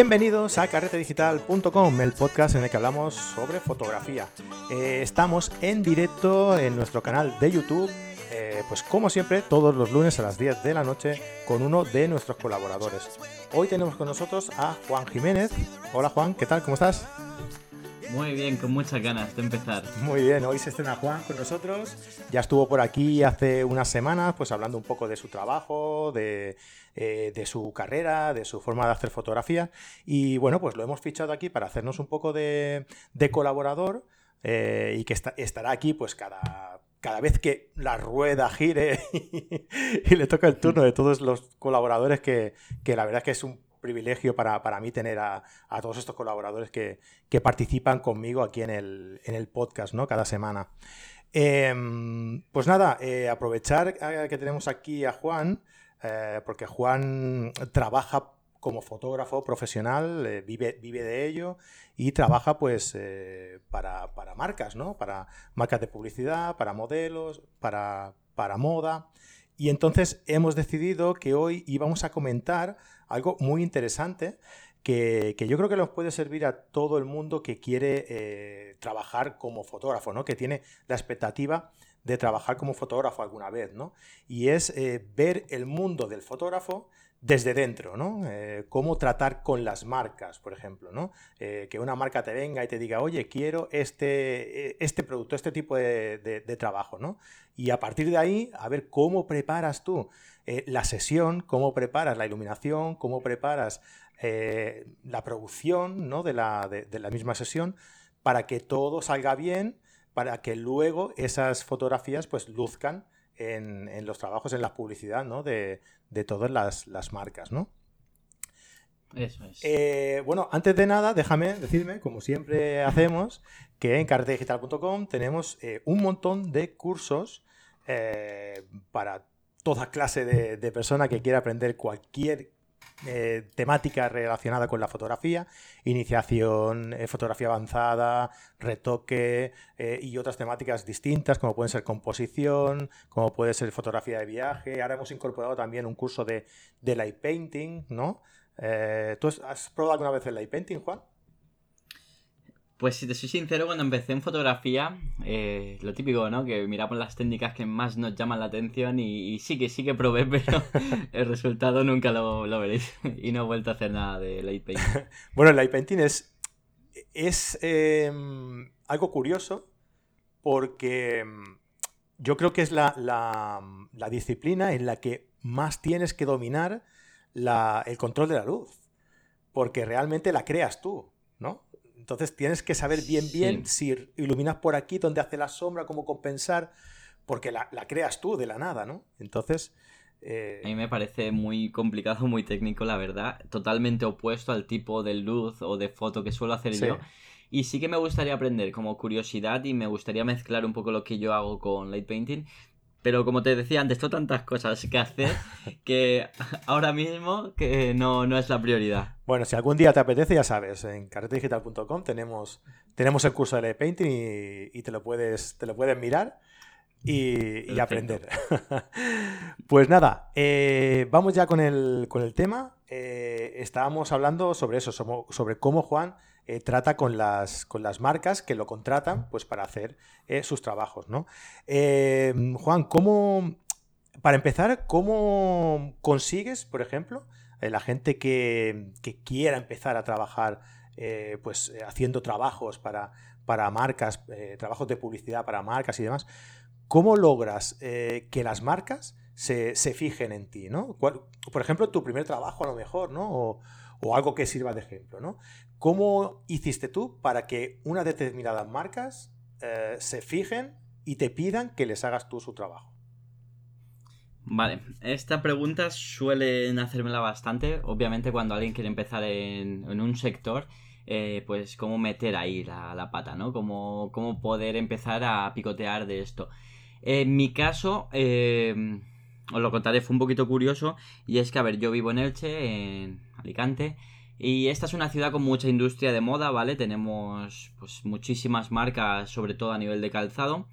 Bienvenidos a carretedigital.com, el podcast en el que hablamos sobre fotografía. Eh, estamos en directo en nuestro canal de YouTube, eh, pues como siempre, todos los lunes a las 10 de la noche con uno de nuestros colaboradores. Hoy tenemos con nosotros a Juan Jiménez. Hola Juan, ¿qué tal? ¿Cómo estás? Muy bien, con muchas ganas de empezar. Muy bien, hoy se estrena Juan con nosotros. Ya estuvo por aquí hace unas semanas, pues hablando un poco de su trabajo, de, eh, su carrera, de su forma de hacer fotografía. Y bueno, pues lo hemos fichado aquí para hacernos un poco de, colaborador eh, y que estará aquí pues cada, cada vez que la rueda gire y, le toca el turno de todos los colaboradores que, que la verdad es que es un privilegio para, mí tener a, todos estos colaboradores que, participan conmigo aquí en el, en el podcast, ¿no? Cada semana. Em, pues nada, eh, aprovechar que tenemos aquí a Juan, eh, porque Juan trabaja como fotógrafo profesional, eh, vive, vive de ello y trabaja pues para, para, marcas, ¿no? Para marcas de publicidad, para modelos, para, para moda. Y entonces hemos decidido que hoy íbamos a comentar algo muy interesante que, yo creo que nos puede servir a todo el mundo que quiere eh, trabajar como fotógrafo, ¿no? que tiene la expectativa de trabajar como fotógrafo alguna vez, ¿no? Y es eh, ver el mundo del fotógrafo desde dentro, ¿no? Eh, cómo tratar con las marcas, por ejemplo, ¿no? que una marca te venga y te diga, oye, quiero este, este producto, este tipo de, trabajo, ¿no? Y a partir de ahí, a ver cómo preparas tú eh, la sesión, cómo preparas la iluminación, cómo preparas eh, la producción ¿no? de, la, de, la, misma sesión para que todo salga bien, para que luego esas fotografías pues luzcan en, en los trabajos, en la publicidad ¿no? de, de, todas las, las marcas. ¿no? Eso es. Eh, bueno, antes de nada, déjame decirme, como siempre hacemos, que en carretedigital.com tenemos un montón de cursos para toda clase de, persona que quiera aprender cualquier eh, temática relacionada con la fotografía, iniciación, eh, fotografía avanzada, retoque eh, y otras temáticas distintas como pueden ser composición, como puede ser fotografía de viaje. Ahora hemos incorporado también un curso de, de light painting, ¿no? ¿Tú has probado alguna vez el light painting, Juan? Pues si te soy sincero, cuando empecé en fotografía, eh, lo típico, ¿no? Que miramos las técnicas que más nos llaman la atención y, sí que sí que probé, pero el resultado nunca lo, veréis. y no he vuelto a hacer nada de light painting. bueno, el light painting es, es em, algo curioso porque em, yo creo que es la, disciplina en la que más tienes que dominar el control de la luz. Porque realmente la creas tú, ¿no? Entonces tienes que saber bien, bien si iluminas por aquí, dónde hace la sombra, cómo compensar, porque la, creas tú de la nada, ¿no? Entonces... Eh, A mí me parece muy complicado, muy técnico, la verdad. Totalmente opuesto al tipo de luz o de foto que suelo hacer yo. Y sí que me gustaría aprender como curiosidad y me gustaría mezclar un poco lo que yo hago con light painting pero como te decía antes, tengo tantas cosas que hacer que ahora mismo que no, no es la prioridad. Bueno, si algún día te apetece, ya sabes, en carretedigital.com tenemos, tenemos el curso de painting y, y, te, lo puedes, te lo puedes mirar y, aprender. pues nada, eh, vamos ya con el, con el tema. Eh, estábamos hablando sobre eso, sobre cómo Juan eh, trata con las, con las marcas que lo contratan pues, para hacer eh, sus trabajos. ¿no? Eh, Juan, ¿cómo, para empezar, ¿cómo consigues, por ejemplo, la gente que, quiera empezar a trabajar pues, haciendo trabajos para, para marcas, trabajos de publicidad para marcas y demás? ¿Cómo logras que las marcas se, fijen en ti? ¿no? por ejemplo, tu primer trabajo a lo mejor, ¿no? O, o algo que sirva de ejemplo, ¿no? ¿Cómo hiciste tú para que unas determinadas marcas eh, se fijen y te pidan que les hagas tú su trabajo? Vale, esta pregunta suelen hacérmela bastante. Obviamente, cuando alguien quiere empezar en, un sector, eh, pues cómo meter ahí la, pata, ¿no? Cómo, cómo, poder empezar a picotear de esto. En mi caso, eh, os lo contaré, fue un poquito curioso. Y es que, a ver, yo vivo en Elche, en Alicante. Y esta es una ciudad con mucha industria de moda, ¿vale? Tenemos pues muchísimas marcas, sobre todo a nivel de calzado.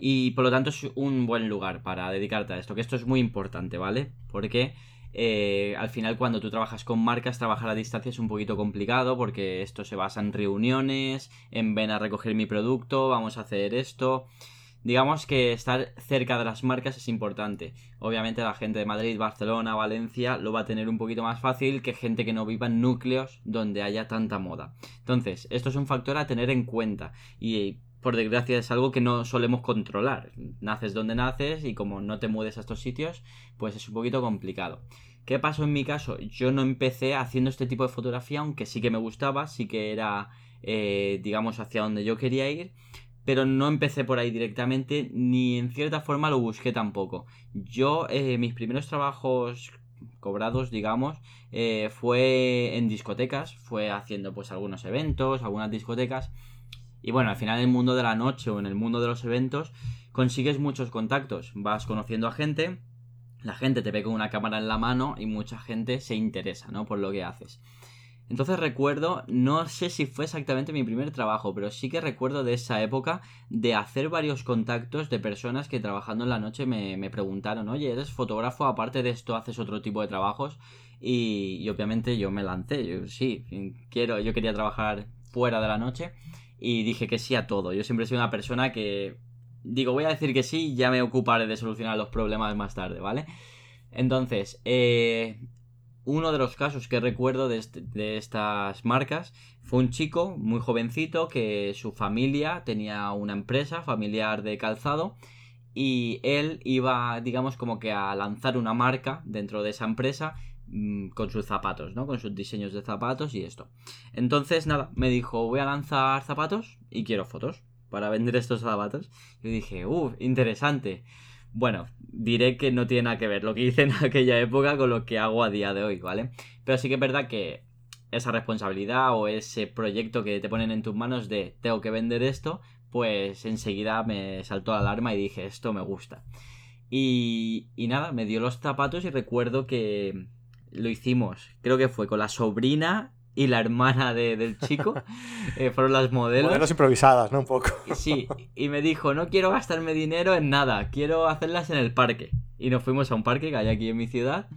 Y por lo tanto es un buen lugar para dedicarte a esto, que esto es muy importante, ¿vale? Porque eh, al final cuando tú trabajas con marcas, trabajar a distancia es un poquito complicado porque esto se basa en reuniones, en ven a recoger mi producto, vamos a hacer esto. Digamos que estar cerca de las marcas es importante. Obviamente la gente de Madrid, Barcelona, Valencia lo va a tener un poquito más fácil que gente que no viva en núcleos donde haya tanta moda. Entonces, esto es un factor a tener en cuenta y por desgracia es algo que no solemos controlar. Naces donde naces y como no te mudes a estos sitios, pues es un poquito complicado. ¿Qué pasó en mi caso? Yo no empecé haciendo este tipo de fotografía, aunque sí que me gustaba, sí que era, eh, digamos, hacia donde yo quería ir, pero no empecé por ahí directamente, ni en cierta forma lo busqué tampoco. Yo, eh, mis primeros trabajos cobrados, digamos, eh, fue en discotecas, fue haciendo pues algunos eventos, algunas discotecas, y bueno, al final en el mundo de la noche o en el mundo de los eventos consigues muchos contactos, vas conociendo a gente, la gente te ve con una cámara en la mano y mucha gente se interesa, ¿no? Por lo que haces. Entonces recuerdo, no sé si fue exactamente mi primer trabajo, pero sí que recuerdo de esa época de hacer varios contactos de personas que trabajando en la noche me, preguntaron, oye, ¿eres fotógrafo? Aparte de esto, ¿haces otro tipo de trabajos? Y, obviamente yo me lancé, yo sí, quiero, yo quería trabajar fuera de la noche y dije que sí a todo. Yo siempre sido una persona que digo, voy a decir que sí ya me ocuparé de solucionar los problemas más tarde, ¿vale? Entonces, eh, uno de los casos que recuerdo de, de, estas marcas fue un chico muy jovencito que su familia tenía una empresa familiar de calzado y él iba, digamos, como que a lanzar una marca dentro de esa empresa Mm, con sus zapatos, ¿no? Con sus diseños de zapatos y esto. Entonces, nada, me dijo, voy a lanzar zapatos y quiero fotos para vender estos zapatos. Y dije, uff, interesante. Bueno, diré que no tiene nada que ver lo que hice en aquella época con lo que hago a día de hoy, ¿vale? Pero sí que es verdad que esa responsabilidad o ese proyecto que te ponen en tus manos de tengo que vender esto, pues enseguida me saltó la alarma y dije, esto me gusta. Y, y nada, me dio los zapatos y recuerdo que, lo hicimos, creo que fue con la sobrina y la hermana del chico. Eh, fueron las modelos. Modelos improvisadas, ¿no? Un poco. Sí, y me dijo, no quiero gastarme dinero en nada, quiero hacerlas en el parque. Y nos fuimos a un parque que hay aquí en mi ciudad.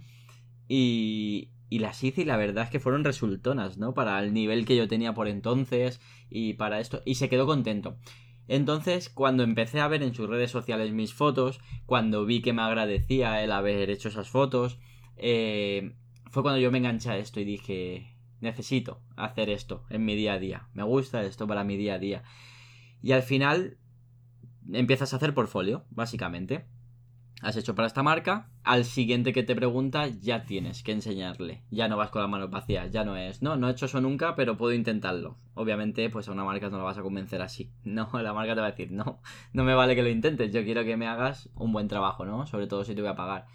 Y, y las hice y la verdad es que fueron resultonas, ¿no? Para el nivel que yo tenía por entonces y para esto. Y se quedó contento. Entonces, cuando empecé a ver en sus redes sociales mis fotos, cuando vi que me agradecía el haber hecho esas fotos, eh, fue cuando yo me enganché a esto y dije, necesito hacer esto en mi día a día, me gusta esto para mi día a día. Y al final empiezas a hacer portfolio, básicamente. Has hecho para esta marca, al siguiente que te pregunta ya tienes que enseñarle. Ya no vas con las manos vacías, ya no es, no, no he hecho eso nunca, pero puedo intentarlo. Obviamente, pues a una marca no la vas a convencer así. No, la marca te va a decir, no, no me vale que lo intentes, yo quiero que me hagas un buen trabajo, ¿no? Sobre todo si te voy a pagar.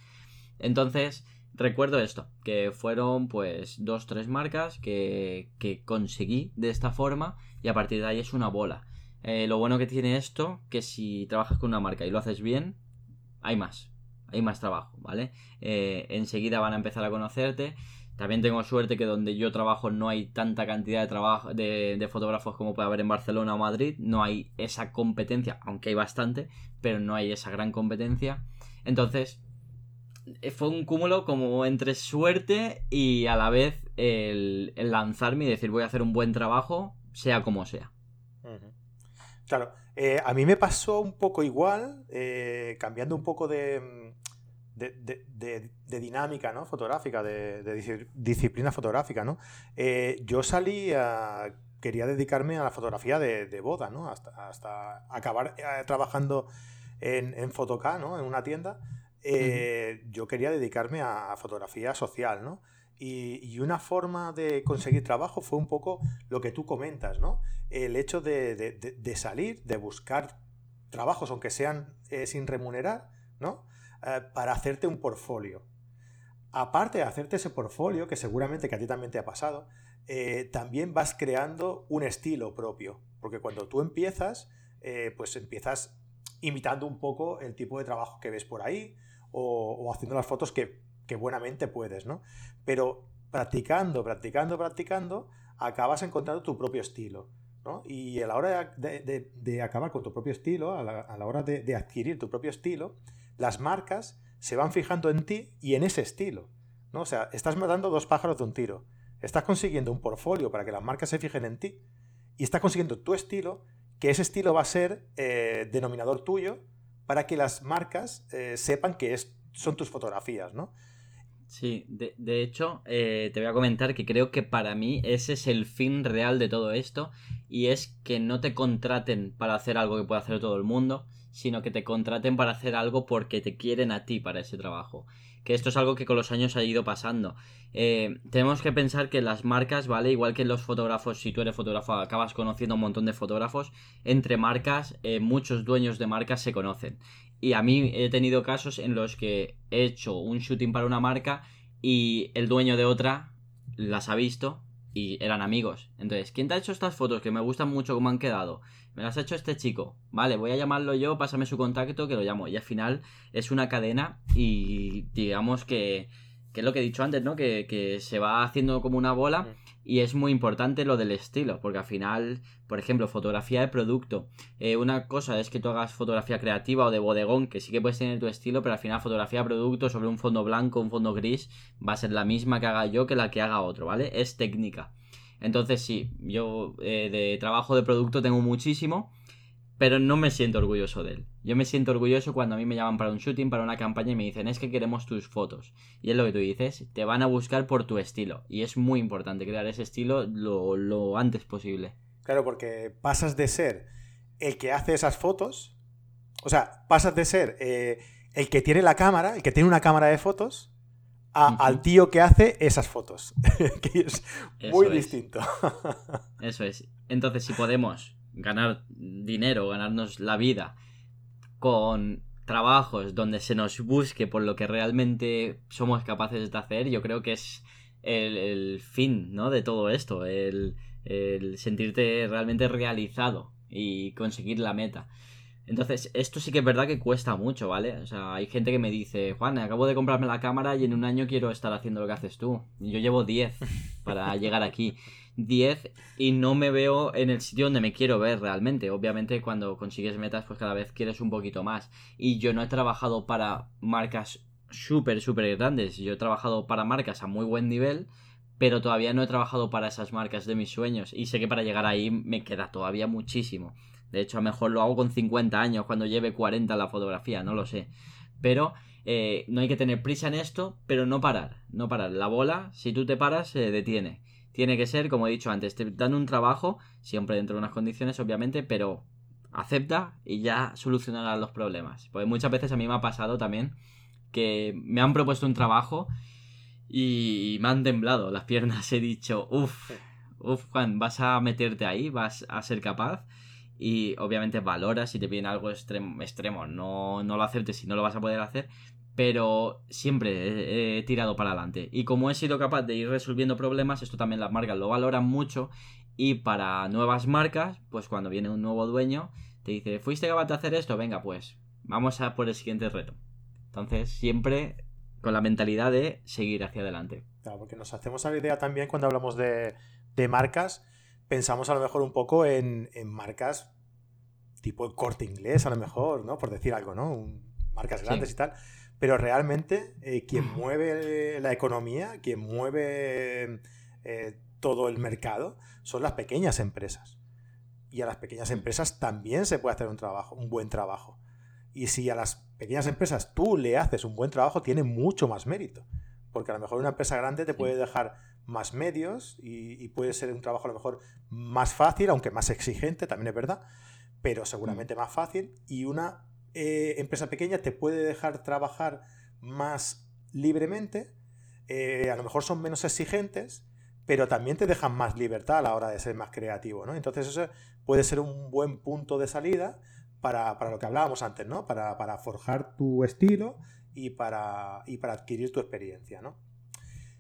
Entonces, recuerdo esto, que fueron pues dos, tres marcas que, que conseguí de esta forma y a partir de ahí es una bola. Eh, lo bueno que tiene esto, que si trabajas con una marca y lo haces bien, hay más, hay más trabajo, ¿vale? Eh, enseguida van a empezar a conocerte. También tengo suerte que donde yo trabajo no hay tanta cantidad de, trabajo, de, de, fotógrafos como puede haber en Barcelona o Madrid. No hay esa competencia, aunque hay bastante, pero no hay esa gran competencia. Entonces, fue un cúmulo como entre suerte y a la vez el, lanzarme y decir voy a hacer un buen trabajo, sea como sea. Claro, eh, a mí me pasó un poco igual, eh, cambiando un poco de, de, dinámica ¿no? fotográfica, de, disciplina fotográfica. ¿no? yo salí a, quería dedicarme a la fotografía de, boda, ¿no? hasta, hasta acabar trabajando en, en ¿no? en una tienda. Eh, yo quería dedicarme a, fotografía social, ¿no? Y, una forma de conseguir trabajo fue un poco lo que tú comentas, ¿no? El hecho de, salir, de buscar trabajos, aunque sean eh, sin remunerar, ¿no? Eh, para hacerte un portfolio. Aparte de hacerte ese portfolio, que seguramente que a ti también te ha pasado, también vas creando un estilo propio. Porque cuando tú empiezas, pues empiezas imitando un poco el tipo de trabajo que ves por ahí, o, haciendo las fotos que, buenamente puedes, ¿no? Pero practicando, practicando, practicando, acabas encontrando tu propio estilo. ¿no? Y a la hora de, acabar con tu propio estilo, a la, hora de, adquirir tu propio estilo, las marcas se van fijando en ti y en ese estilo. ¿no? O sea, estás matando dos pájaros de un tiro. Estás consiguiendo un portfolio para que las marcas se fijen en ti y estás consiguiendo tu estilo, que ese estilo va a ser eh, denominador tuyo para que las marcas eh, sepan que son tus fotografías, ¿no? Sí, de, hecho, eh, te voy a comentar que creo que para mí ese es el fin real de todo esto y es que no te contraten para hacer algo que puede hacer todo el mundo, sino que te contraten para hacer algo porque te quieren a ti para ese trabajo. Que esto es algo que con los años ha ido pasando. Eh, tenemos que pensar que las marcas, ¿vale? Igual que los fotógrafos, si tú eres fotógrafo, acabas conociendo un montón de fotógrafos, entre marcas, eh, muchos dueños de marcas se conocen. Y a mí he tenido casos en los que he hecho un shooting para una marca y el dueño de otra las ha visto y eran amigos. Entonces, ¿quién te ha hecho estas fotos que me gustan mucho cómo han quedado? Me las ha hecho este chico. Vale, voy a llamarlo yo, pásame su contacto que lo llamo. Y al final es una cadena y digamos que, que es lo que he dicho antes, ¿no? Que, que se va haciendo como una bola y es muy importante lo del estilo, porque al final, por ejemplo, fotografía de producto. Eh, una cosa es que tú hagas fotografía creativa o de bodegón, que sí que puedes tener tu estilo, pero al final fotografía de producto sobre un fondo blanco, un fondo gris, va a ser la misma que haga yo que la que haga otro, ¿vale? Es técnica. Entonces sí, yo eh, de trabajo de producto tengo muchísimo, pero no me siento orgulloso de él. Yo me siento orgulloso cuando a mí me llaman para un shooting, para una campaña y me dicen, es que queremos tus fotos. Y es lo que tú dices, te van a buscar por tu estilo. Y es muy importante crear ese estilo lo, antes posible. Claro, porque pasas de ser el que hace esas fotos, o sea, pasas de ser eh, el que tiene la cámara, el que tiene una cámara de fotos, al tío que hace esas fotos. que es muy distinto. Eso es. Entonces, si podemos ganar dinero, ganarnos la vida con trabajos donde se nos busque por lo que realmente somos capaces de hacer, yo creo que es el, fin ¿no? de todo esto, el, el sentirte realmente realizado y conseguir la meta. Entonces, esto sí que es verdad que cuesta mucho, ¿vale? O sea, hay gente que me dice, Juan, acabo de comprarme la cámara y en un año quiero estar haciendo lo que haces tú. Yo llevo 10 para llegar aquí. 10 y no me veo en el sitio donde me quiero ver realmente. Obviamente cuando consigues metas pues cada vez quieres un poquito más. Y yo no he trabajado para marcas súper, súper grandes. Yo he trabajado para marcas a muy buen nivel, pero todavía no he trabajado para esas marcas de mis sueños. Y sé que para llegar ahí me queda todavía muchísimo. De hecho, a lo mejor lo hago con 50 años, cuando lleve 40 la fotografía, no lo sé. Pero eh, no hay que tener prisa en esto, pero no parar. No parar. La bola, si tú te paras, se detiene. Tiene que ser, como he dicho antes, te dan un trabajo, siempre dentro de unas condiciones, obviamente, pero acepta y ya solucionarás los problemas. Porque muchas veces a mí me ha pasado también que me han propuesto un trabajo y me han temblado las piernas. He dicho, uff, uff, Juan, vas a meterte ahí, vas a ser capaz y obviamente valoras si te piden algo extremo, no, no lo aceptes si no lo vas a poder hacer, pero siempre he, tirado para adelante. Y como he sido capaz de ir resolviendo problemas, esto también las marcas lo valoran mucho y para nuevas marcas, pues cuando viene un nuevo dueño, te dice, ¿fuiste capaz de hacer esto? Venga, pues vamos a por el siguiente reto. Entonces, siempre con la mentalidad de seguir hacia adelante. Claro, porque nos hacemos la idea también cuando hablamos de, de marcas pensamos a lo mejor un poco en, marcas tipo el corte inglés, a lo mejor, ¿no? Por decir algo, ¿no? marcas grandes y tal. Pero realmente eh, quien mueve la economía, quien mueve eh, todo el mercado, son las pequeñas empresas. Y a las pequeñas empresas también se puede hacer un trabajo, un buen trabajo. Y si a las pequeñas empresas tú le haces un buen trabajo, tiene mucho más mérito. Porque a lo mejor una empresa grande te puede dejar más medios y, puede ser un trabajo a lo mejor más fácil, aunque más exigente, también es verdad, pero seguramente mm. más fácil. Y una eh, empresa pequeña te puede dejar trabajar más libremente, eh, a lo mejor son menos exigentes, pero también te dejan más libertad a la hora de ser más creativo, ¿no? Entonces eso puede ser un buen punto de salida para, lo que hablábamos antes, ¿no? Para, para forjar tu estilo y para, y para adquirir tu experiencia, ¿no?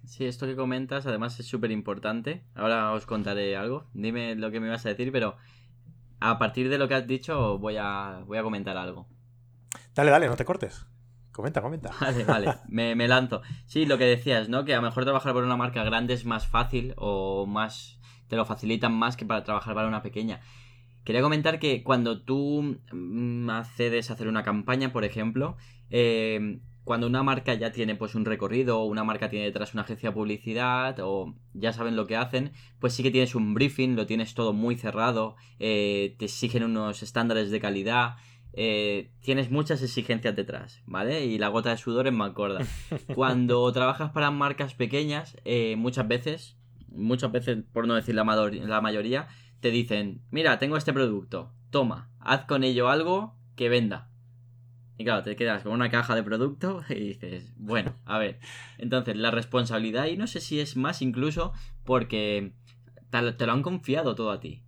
Sí, esto que comentas además es súper importante. Ahora os contaré algo. Dime lo que me ibas a decir, pero a partir de lo que has dicho voy a, voy a comentar algo. Dale, dale, no te cortes. Comenta, comenta. Vale, vale, me, me lanzo. Sí, lo que decías, ¿no? Que a lo mejor trabajar por una marca grande es más fácil o más... te lo facilitan más que para trabajar para una pequeña. Quería comentar que cuando tú mm, accedes a hacer una campaña, por ejemplo, eh, cuando una marca ya tiene pues un recorrido o una marca tiene detrás una agencia de publicidad o ya saben lo que hacen, pues sí que tienes un briefing, lo tienes todo muy cerrado, eh, te exigen unos estándares de calidad, eh, tienes muchas exigencias detrás, ¿vale? Y la gota de sudor es más gorda. Cuando trabajas para marcas pequeñas, eh, muchas veces, muchas veces, por no decir la, la mayoría, te dicen, mira, tengo este producto, toma, haz con ello algo que venda. Y claro, te quedas con una caja de producto y dices, bueno, a ver. Entonces, la responsabilidad, y no sé si es más incluso porque te lo han confiado todo a ti.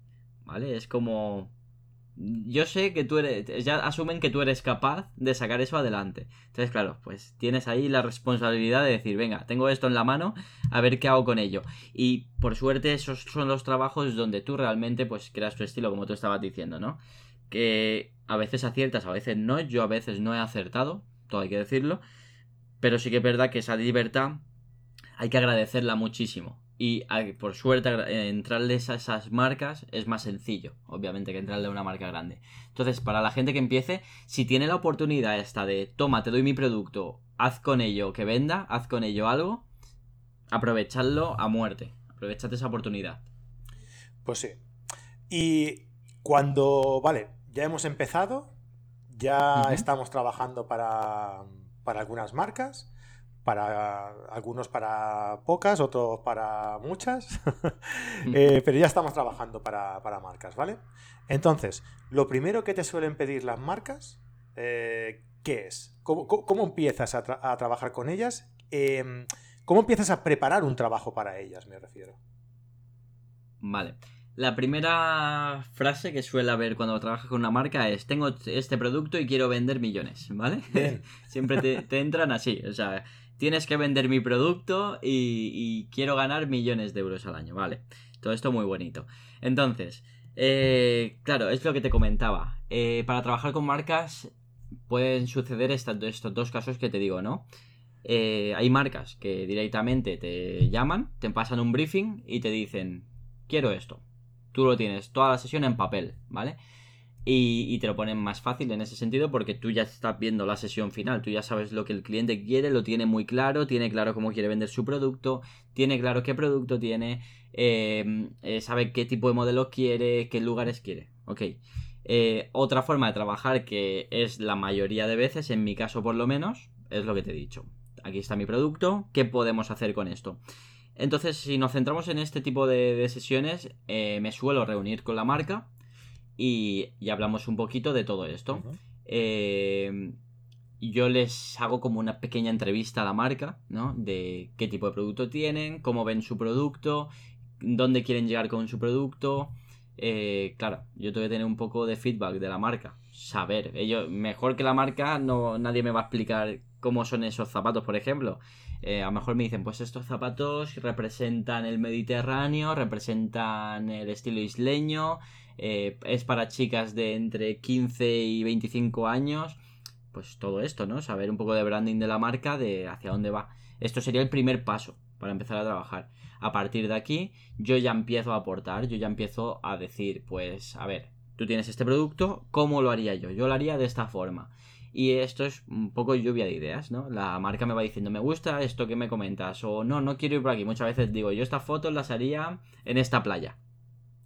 ¿Vale? Es como. Yo sé que tú eres. Ya asumen que tú eres capaz de sacar eso adelante. Entonces, claro, pues tienes ahí la responsabilidad de decir, venga, tengo esto en la mano, a ver qué hago con ello. Y por suerte, esos son los trabajos donde tú realmente, pues, creas tu estilo, como tú estabas diciendo, ¿no? Que a veces aciertas, a veces no, yo a veces no he acertado, todo hay que decirlo, pero sí que es verdad que esa libertad hay que agradecerla muchísimo. Y por suerte entrarles a esas marcas es más sencillo, obviamente, que entrarle a una marca grande. Entonces, para la gente que empiece, si tiene la oportunidad esta de, toma, te doy mi producto, haz con ello que venda, haz con ello algo, aprovechadlo a muerte. Aprovechad esa oportunidad. Pues sí. Y cuando, vale, ya hemos empezado, ya estamos trabajando para, algunas marcas, para algunos para pocas, otros para muchas, eh, pero ya estamos trabajando para, marcas, ¿vale? Entonces, lo primero que te suelen pedir las marcas, eh, ¿qué es? ¿Cómo, empiezas a, trabajar con ellas? Em, ¿Cómo empiezas a preparar un trabajo para ellas, me refiero? Vale. La primera frase que suele haber cuando trabajas con una marca es tengo este producto y quiero vender millones, ¿vale? Siempre te, entran así, o sea, tienes que vender mi producto y, quiero ganar millones de euros al año, ¿vale? Todo esto muy bonito. Entonces, eh, claro, es lo que te comentaba. Eh, para trabajar con marcas pueden suceder estos dos casos que te digo, ¿no? Eh, hay marcas que directamente te llaman, te pasan un briefing y te dicen, quiero esto tú lo tienes toda la sesión en papel, ¿vale? Y, te lo ponen más fácil en ese sentido porque tú ya estás viendo la sesión final, tú ya sabes lo que el cliente quiere, lo tiene muy claro, tiene claro cómo quiere vender su producto, tiene claro qué producto tiene, eh, eh, sabe qué tipo de modelo quiere, qué lugares quiere, ok. Eh, otra forma de trabajar que es la mayoría de veces, en mi caso por lo menos, es lo que te he dicho. Aquí está mi producto, ¿qué podemos hacer con esto? Entonces, si nos centramos en este tipo de, sesiones, eh, me suelo reunir con la marca y, hablamos un poquito de todo esto. Eh, yo les hago como una pequeña entrevista a la marca, ¿no? De qué tipo de producto tienen, cómo ven su producto, dónde quieren llegar con su producto. Eh, claro, yo tengo que tener un poco de feedback de la marca. Saber, ellos, mejor que la marca, no, nadie me va a explicar cómo son esos zapatos, por ejemplo. Eh, a lo mejor me dicen, pues estos zapatos representan el Mediterráneo, representan el estilo isleño, eh, es para chicas de entre 15 y 25 años. Pues todo esto, ¿no? Saber un poco de branding de la marca, de hacia dónde va. Esto sería el primer paso para empezar a trabajar. A partir de aquí, yo ya empiezo a aportar, yo ya empiezo a decir, pues, a ver, tú tienes este producto, ¿cómo lo haría yo? Yo lo haría de esta forma. Y esto es un poco lluvia de ideas, ¿no? La marca me va diciendo, me gusta esto que me comentas, o no, no quiero ir por aquí. Muchas veces digo, yo estas fotos las haría en esta playa.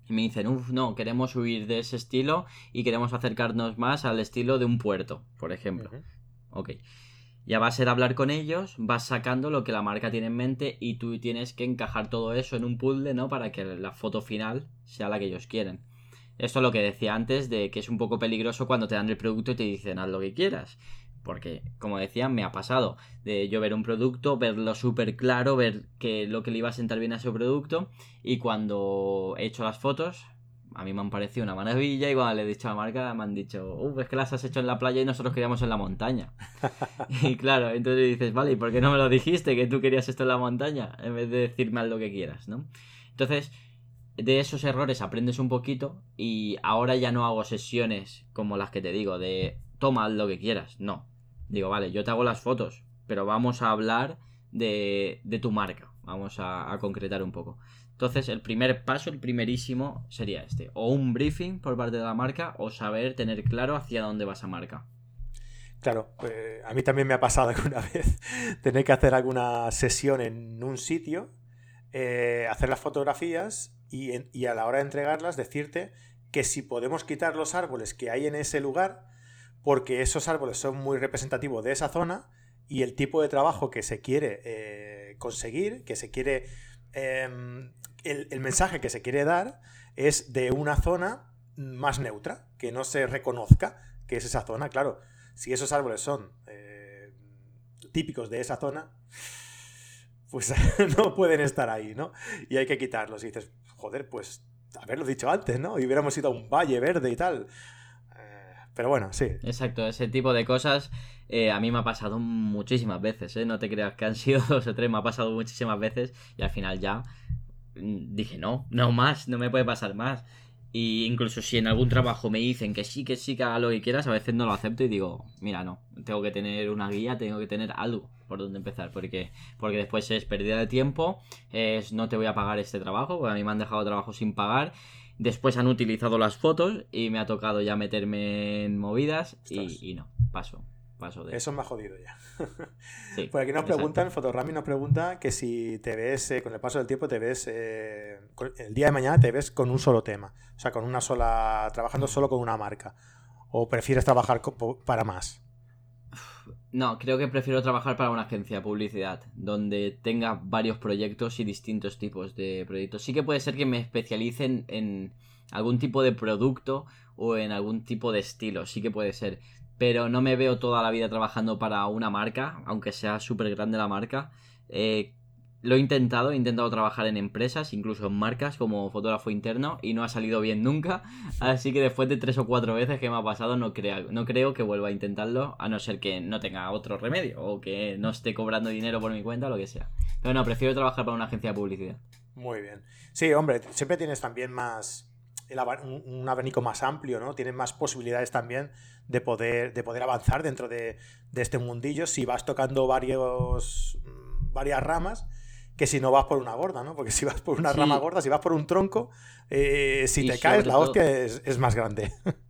Y me dicen, uff, no, queremos huir de ese estilo y queremos acercarnos más al estilo de un puerto, por ejemplo. Ok. Y a base de hablar con ellos, vas sacando lo que la marca tiene en mente y tú tienes que encajar todo eso en un puzzle, ¿no? Para que la foto final sea la que ellos quieren. Esto es lo que decía antes de que es un poco peligroso cuando te dan el producto y te dicen haz lo que quieras. Porque, como decía, me ha pasado de yo ver un producto, verlo súper claro, ver que lo que le iba a sentar bien a ese producto. Y cuando he hecho las fotos, a mí me han parecido una maravilla. Y cuando le he dicho a la marca, me han dicho, uff, es que las has hecho en la playa y nosotros queríamos en la montaña. y claro, entonces dices, vale, ¿y por qué no me lo dijiste que tú querías esto en la montaña? En vez de decirme haz lo que quieras, ¿no? Entonces, de esos errores aprendes un poquito y ahora ya no hago sesiones como las que te digo de toma lo que quieras, no. Digo, vale, yo te hago las fotos, pero vamos a hablar de, de tu marca, vamos a, a, concretar un poco. Entonces, el primer paso, el primerísimo, sería este, o un briefing por parte de la marca o saber tener claro hacia dónde va esa marca. Claro, pues a mí también me ha pasado alguna vez tener que hacer alguna sesión en un sitio, eh, hacer las fotografías y, a la hora de entregarlas decirte que si podemos quitar los árboles que hay en ese lugar, porque esos árboles son muy representativos de esa zona y el tipo de trabajo que se quiere eh, conseguir, que se quiere... Em, el mensaje que se quiere dar es de una zona más neutra, que no se reconozca que es esa zona, claro si esos árboles son eh, típicos de esa zona, pues no pueden estar ahí, ¿no? Y hay que quitarlos. Y dices, joder, pues haberlo dicho antes, ¿no? Y hubiéramos ido a un valle verde y tal. Eh, pero bueno, sí. Exacto, ese tipo de cosas eh, a mí me ha pasado muchísimas veces, ¿eh? No te creas que han sido dos o tres, me ha pasado muchísimas veces y al final ya mm, dije, no, no más, no me puede pasar más. Y incluso si en algún trabajo me dicen que sí, que sí, que haga lo que quieras, a veces no lo acepto y digo, mira, no, tengo que tener una guía, tengo que tener algo por donde empezar, porque, porque después es pérdida de tiempo, es no te voy a pagar este trabajo, porque a mí me han dejado trabajo sin pagar, después han utilizado las fotos y me ha tocado ya meterme en movidas y, y no, paso. Eso me ha jodido ya. Por aquí nos preguntan, Fotorami nos pregunta que si te ves, eh, con el paso del tiempo, te ves, eh, el día de mañana te ves con un solo tema. O sea, con una sola, trabajando solo con una marca. ¿O prefieres trabajar para más? No, creo que prefiero trabajar para una agencia de publicidad, donde tenga varios proyectos y distintos tipos de proyectos. Sí que puede ser que me especialicen en algún tipo de producto o en algún tipo de estilo, sí que puede ser pero no me veo toda la vida trabajando para una marca, aunque sea súper grande la marca. Eh, lo he intentado, he intentado trabajar en empresas, incluso en marcas como fotógrafo interno y no ha salido bien nunca. Así que después de tres o cuatro veces que me ha pasado no creo, no creo que vuelva a intentarlo, a no ser que no tenga otro remedio o que no esté cobrando dinero por mi cuenta o lo que sea. Pero no, prefiero trabajar para una agencia de publicidad. Muy bien. Sí, hombre, siempre tienes también más un abanico más amplio, ¿no? Tienes más posibilidades también de poder, de poder avanzar dentro de, este mundillo si vas tocando varios, mm, varias ramas que si no vas por una gorda, ¿no? Porque si vas por una rama gorda, si vas por un tronco, eh, si te caes, la hostia es, más grande.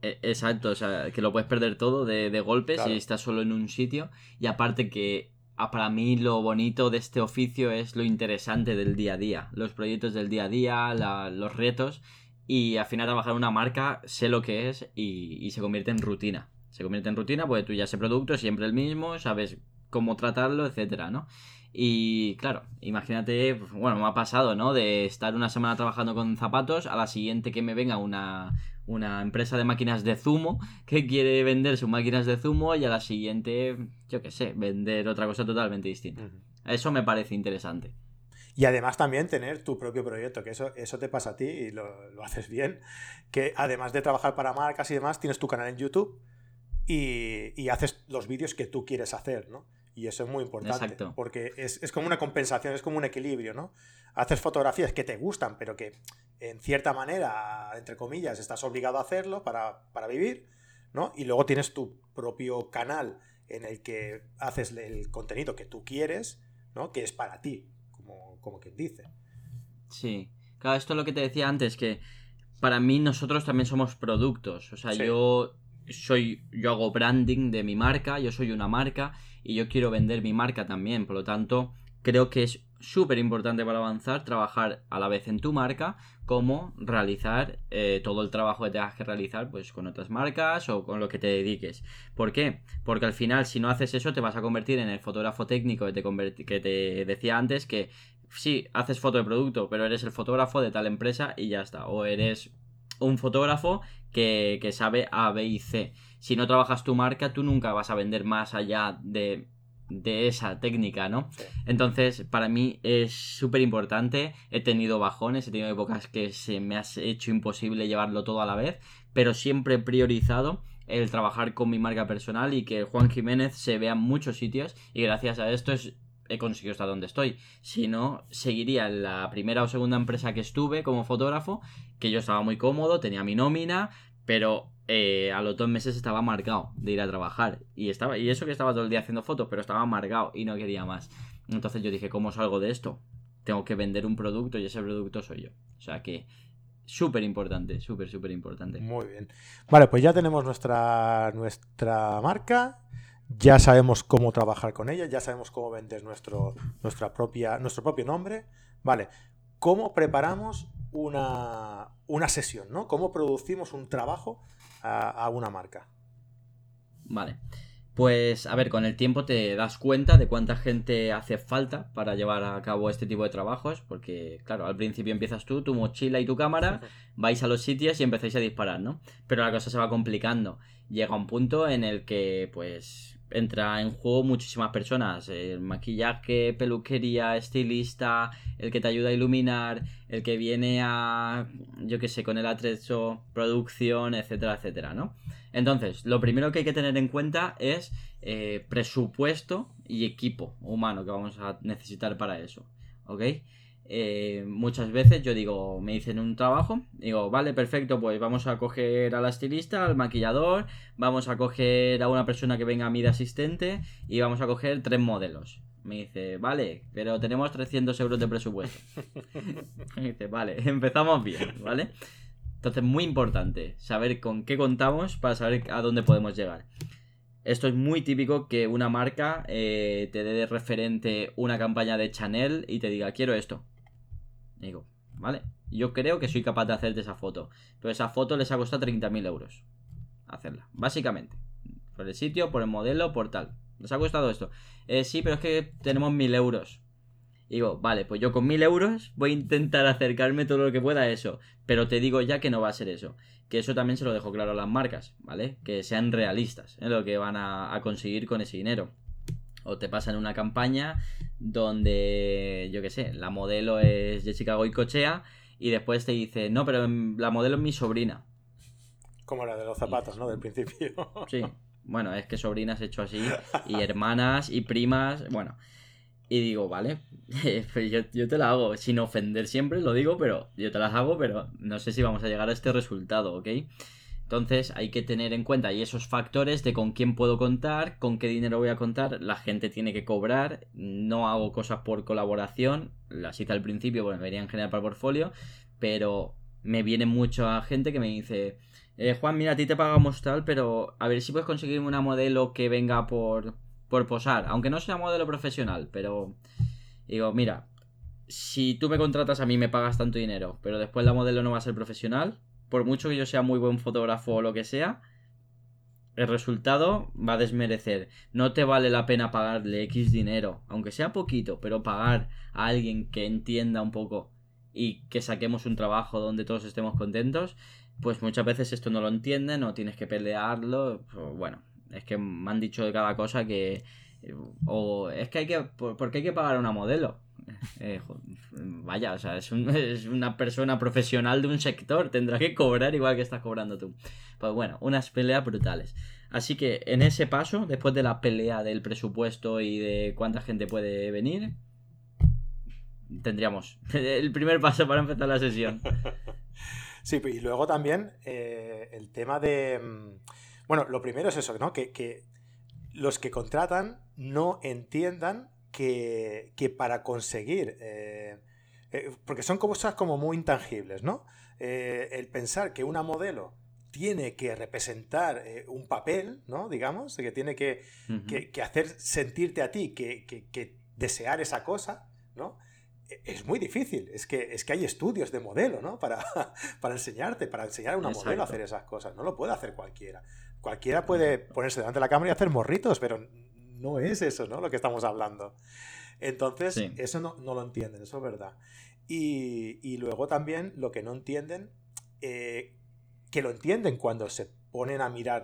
E, exacto, o sea, que lo puedes perder todo de, de golpes si estás solo en un sitio. Y aparte que ah, para mí lo bonito de este oficio es lo interesante del día a día. Los proyectos del día a día, los retos y al final trabajar una marca sé lo que es y, se convierte en rutina. Se convierte en rutina porque tú ya ese producto es siempre el mismo, sabes cómo tratarlo, etcétera, ¿no? Y claro, imagínate, pues, bueno, me ha pasado, ¿no? De estar una semana trabajando con zapatos, a la siguiente que me venga una, una empresa de máquinas de zumo que quiere vender sus máquinas de zumo y a la siguiente, yo qué sé, vender otra cosa totalmente distinta. Eso me parece interesante. Y además también tener tu propio proyecto, que eso, eso te pasa a ti y lo, haces bien. Que además de trabajar para marcas y demás, tienes tu canal en YouTube y, haces los vídeos que tú quieres hacer, ¿no? Y eso es muy importante. Porque es, como una compensación, es como un equilibrio, ¿no? Haces fotografías que te gustan, pero que en cierta manera, entre comillas, estás obligado a hacerlo para, para vivir, ¿no? Y luego tienes tu propio canal en el que haces el contenido que tú quieres, ¿no? Que es para ti como, quien dice. Sí, claro, esto es lo que te decía antes, que para mí nosotros también somos productos. O sea, yo soy, yo hago branding de mi marca, yo soy una marca y yo quiero vender mi marca también. Por lo tanto, creo que es súper importante para avanzar trabajar a la vez en tu marca como realizar eh, todo el trabajo que tengas que realizar pues con otras marcas o con lo que te dediques. ¿Por qué? Porque al final si no haces eso te vas a convertir en el fotógrafo técnico que te, que te decía antes que sí, haces foto de producto, pero eres el fotógrafo de tal empresa y ya está. O eres un fotógrafo que, que sabe A, B y C. Si no trabajas tu marca, tú nunca vas a vender más allá de de esa técnica, ¿no? Entonces, para mí es súper importante. He tenido bajones, he tenido épocas que se me ha hecho imposible llevarlo todo a la vez, pero siempre he priorizado el trabajar con mi marca personal y que Juan Jiménez se vea en muchos sitios y gracias a esto he conseguido estar donde estoy. Si no, seguiría en la primera o segunda empresa que estuve como fotógrafo, que yo estaba muy cómodo, tenía mi nómina, pero eh, a los dos meses estaba amargado de ir a trabajar. Y estaba, y eso que estaba todo el día haciendo fotos, pero estaba amargado y no quería más. Entonces yo dije, ¿cómo salgo de esto? Tengo que vender un producto y ese producto soy yo. O sea que súper importante, súper, súper importante. Muy bien. Vale, pues ya tenemos nuestra, nuestra marca, ya sabemos cómo trabajar con ella, ya sabemos cómo vender nuestro, nuestra propia, nuestro propio nombre. Vale, ¿cómo preparamos una, una sesión, ¿no? ¿Cómo producimos un trabajo a, a una marca? Vale. Pues a ver, con el tiempo te das cuenta de cuánta gente hace falta para llevar a cabo este tipo de trabajos, porque claro, al principio empiezas tú, tu mochila y tu cámara, vais a los sitios y empezáis a disparar, ¿no? Pero la cosa se va complicando. Llega un punto en el que pues entra en juego muchísimas personas, el maquillaje, peluquería, estilista, el que te ayuda a iluminar, el que viene a, yo qué sé, con el atrecho, producción, etcétera, etcétera, ¿no? Entonces, lo primero que hay que tener en cuenta es eh, presupuesto y equipo humano que vamos a necesitar para eso. ¿Ok? Eh, muchas veces yo digo, me dicen un trabajo, digo, vale, perfecto, pues vamos a coger al estilista, al maquillador, vamos a coger a una persona que venga a mí de asistente y vamos a coger tres modelos. Me dice, vale, pero tenemos 300 euros de presupuesto. me dice, vale, empezamos bien, ¿vale? Entonces, muy importante saber con qué contamos para saber a dónde podemos llegar. Esto es muy típico que una marca eh, te dé de referente una campaña de Chanel y te diga, quiero esto. Digo, vale, yo creo que soy capaz de hacerte esa foto. Pero esa foto les ha costado 30.000 euros hacerla, básicamente. Por el sitio, por el modelo, por tal. Les ha costado esto. Eh, sí, pero es que tenemos 1.000 euros. Digo, vale, pues yo con mil euros voy a intentar acercarme todo lo que pueda a eso. Pero te digo ya que no va a ser eso. Que eso también se lo dejo claro a las marcas, ¿vale? Que sean realistas en lo que van a, conseguir con ese dinero. O te pasan una campaña donde, yo qué sé, la modelo es Jessica Goicochea y después te dice, no, pero la modelo es mi sobrina. Como la de los zapatos, ¿no? Del principio. Sí. Bueno, es que sobrinas hecho así, y hermanas, y primas, bueno. Y digo, vale, yo, yo, te la hago, sin ofender siempre, lo digo, pero yo te las hago, pero no sé si vamos a llegar a este resultado, ¿ok? Entonces hay que tener en cuenta y esos factores de con quién puedo contar, con qué dinero voy a contar, la gente tiene que cobrar, no hago cosas por colaboración, las hice al principio, bueno, me en general para el portfolio, pero me viene mucha gente que me dice, eh, Juan, mira, a ti te pagamos tal, pero a ver si puedes conseguirme una modelo que venga por por posar, aunque no sea modelo profesional, pero digo, mira, si tú me contratas a mí me pagas tanto dinero, pero después la modelo no va a ser profesional, por mucho que yo sea muy buen fotógrafo o lo que sea, el resultado va a desmerecer. No te vale la pena pagarle X dinero, aunque sea poquito, pero pagar a alguien que entienda un poco y que saquemos un trabajo donde todos estemos contentos, pues muchas veces esto no lo entienden o tienes que pelearlo. Bueno, es que me han dicho de cada cosa que. O es que hay que. ¿Por qué hay que pagar una modelo? Eh, vaya, o sea, es, una persona profesional de un sector, tendrá que cobrar igual que estás cobrando tú. Pues bueno, unas peleas brutales. Así que en ese paso, después de la pelea del presupuesto y de cuánta gente puede venir, tendríamos el primer paso para empezar la sesión. Sí, y luego también eh, el tema de mm, bueno, lo primero es eso, ¿no? Que, los que contratan no entiendan que, para conseguir. Eh, eh, porque son cosas como muy intangibles, ¿no? Eh, el pensar que una modelo tiene que representar un papel, ¿no? Digamos, que tiene que, hacer sentirte a ti que, desear esa cosa, ¿no? E, es muy difícil. Es que, es que hay estudios de modelo, ¿no? Para, para enseñarte, para enseñar a una modelo a hacer esas cosas. No lo puede hacer cualquiera. Cualquiera puede ponerse delante de la cámara y hacer morritos, pero no es eso, ¿no? Lo que estamos hablando. Entonces, eso no, lo entienden, eso es verdad. Y, luego también lo que no entienden, eh, que lo entienden cuando se ponen a mirar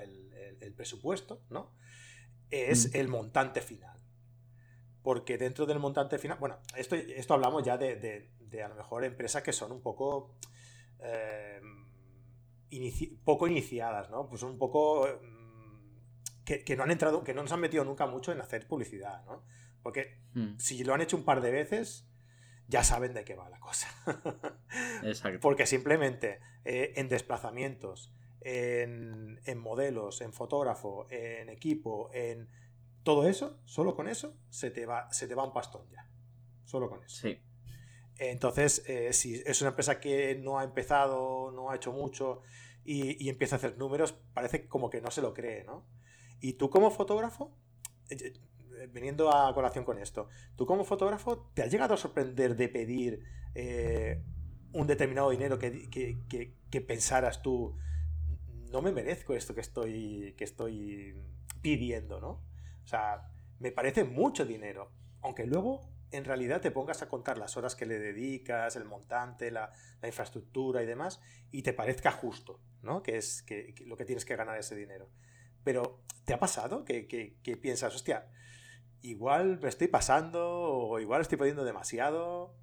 el, presupuesto, ¿no? Es mm. el montante final. Porque dentro del montante final, bueno, esto, esto hablamos ya de, a lo mejor empresas que son un poco... Eh, poco iniciadas, ¿no? Pues un poco mm, que, no han entrado, que no nos han metido nunca mucho en hacer publicidad, ¿no? Porque hmm. si lo han hecho un par de veces, ya saben de qué va la cosa. Exacto. Porque simplemente eh, en desplazamientos, en, modelos, en fotógrafo, en equipo, en todo eso, solo con eso, se te va, se te va un pastón ya. Solo con eso. Sí. Entonces, eh, si es una empresa que no ha empezado, no ha hecho mucho y, empieza a hacer números, parece como que no se lo cree, ¿no? Y tú como fotógrafo, eh, eh, viniendo a colación con esto, tú como fotógrafo, ¿te has llegado a sorprender de pedir un determinado dinero que, que, pensaras tú, no me merezco esto que estoy, que estoy pidiendo, ¿no? O sea, me parece mucho dinero, aunque luego en realidad te pongas a contar las horas que le dedicas, el montante, la, infraestructura y demás, y te parezca justo, ¿no? Que es que, lo que tienes que ganar ese dinero. Pero, ¿te ha pasado que, que, piensas, hostia, igual me estoy pasando o igual estoy pidiendo demasiado?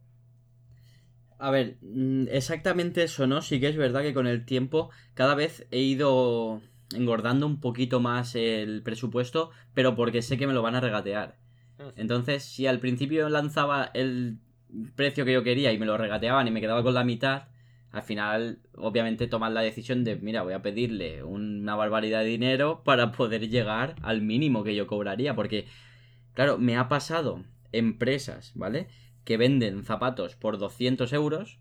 A ver, mm, exactamente eso, ¿no? Sí que es verdad que con el tiempo cada vez he ido engordando un poquito más el presupuesto, pero porque sé que me lo van a regatear. Entonces, si al principio lanzaba el precio que yo quería y me lo regateaban y me quedaba con la mitad, al final, obviamente, tomas la decisión de, mira, voy a pedirle una barbaridad de dinero para poder llegar al mínimo que yo cobraría. Porque, claro, me ha pasado empresas, ¿vale? Que venden zapatos por 200 euros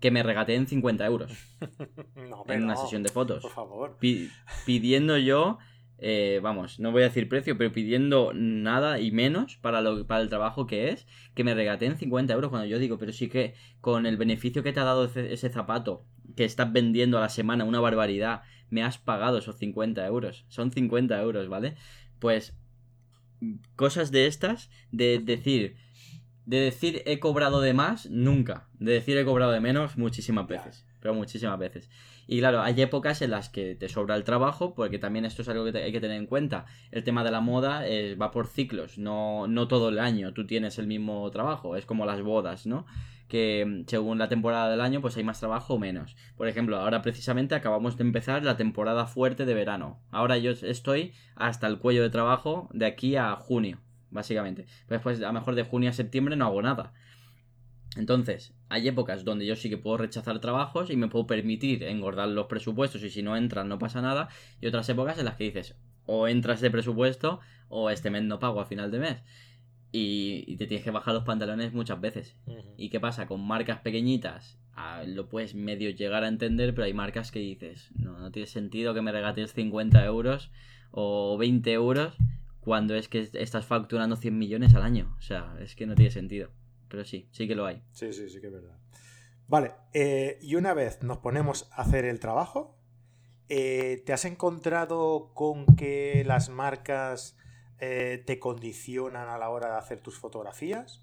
que me regateen 50 euros en una sesión de fotos. Por favor. pidiendo yo eh, vamos, no voy a decir precio, pero pidiendo nada y menos para, lo, para el trabajo que es, que me regateen 50 euros cuando yo digo, pero sí que con el beneficio que te ha dado ese, zapato, que estás vendiendo a la semana una barbaridad, me has pagado esos 50 euros. Son 50 euros, ¿vale? Pues cosas de estas, de decir, de decir he cobrado de más, nunca. De decir he cobrado de menos, muchísimas veces. Pero muchísimas veces. Y claro, hay épocas en las que te sobra el trabajo, porque también esto es algo que hay que tener en cuenta. El tema de la moda eh, va por ciclos, no, no todo el año tú tienes el mismo trabajo, es como las bodas, ¿no? que mm, según la temporada del año pues hay más trabajo o menos. Por ejemplo, ahora precisamente acabamos de empezar la temporada fuerte de verano. Ahora yo estoy hasta el cuello de trabajo de aquí a junio, básicamente. Después a lo mejor de junio a septiembre no hago nada. Entonces, hay épocas donde yo sí que puedo rechazar trabajos y me puedo permitir engordar los presupuestos y si no entran no pasa nada. Y otras épocas en las que dices, o entras de presupuesto o este mes no pago a final de mes. Y, te tienes que bajar los pantalones muchas veces. ¿Y qué pasa? Con marcas pequeñitas ah, lo puedes medio llegar a entender, pero hay marcas que dices, no, no tiene sentido que me regates 50 euros o 20 euros cuando es que estás facturando 100 millones al año. O sea, es que no tiene sentido pero sí, sí que lo hay. Sí, sí, sí que es verdad. Vale, eh, y una vez nos ponemos a hacer el trabajo, eh, ¿te has encontrado con que las marcas eh, te condicionan a la hora de hacer tus fotografías?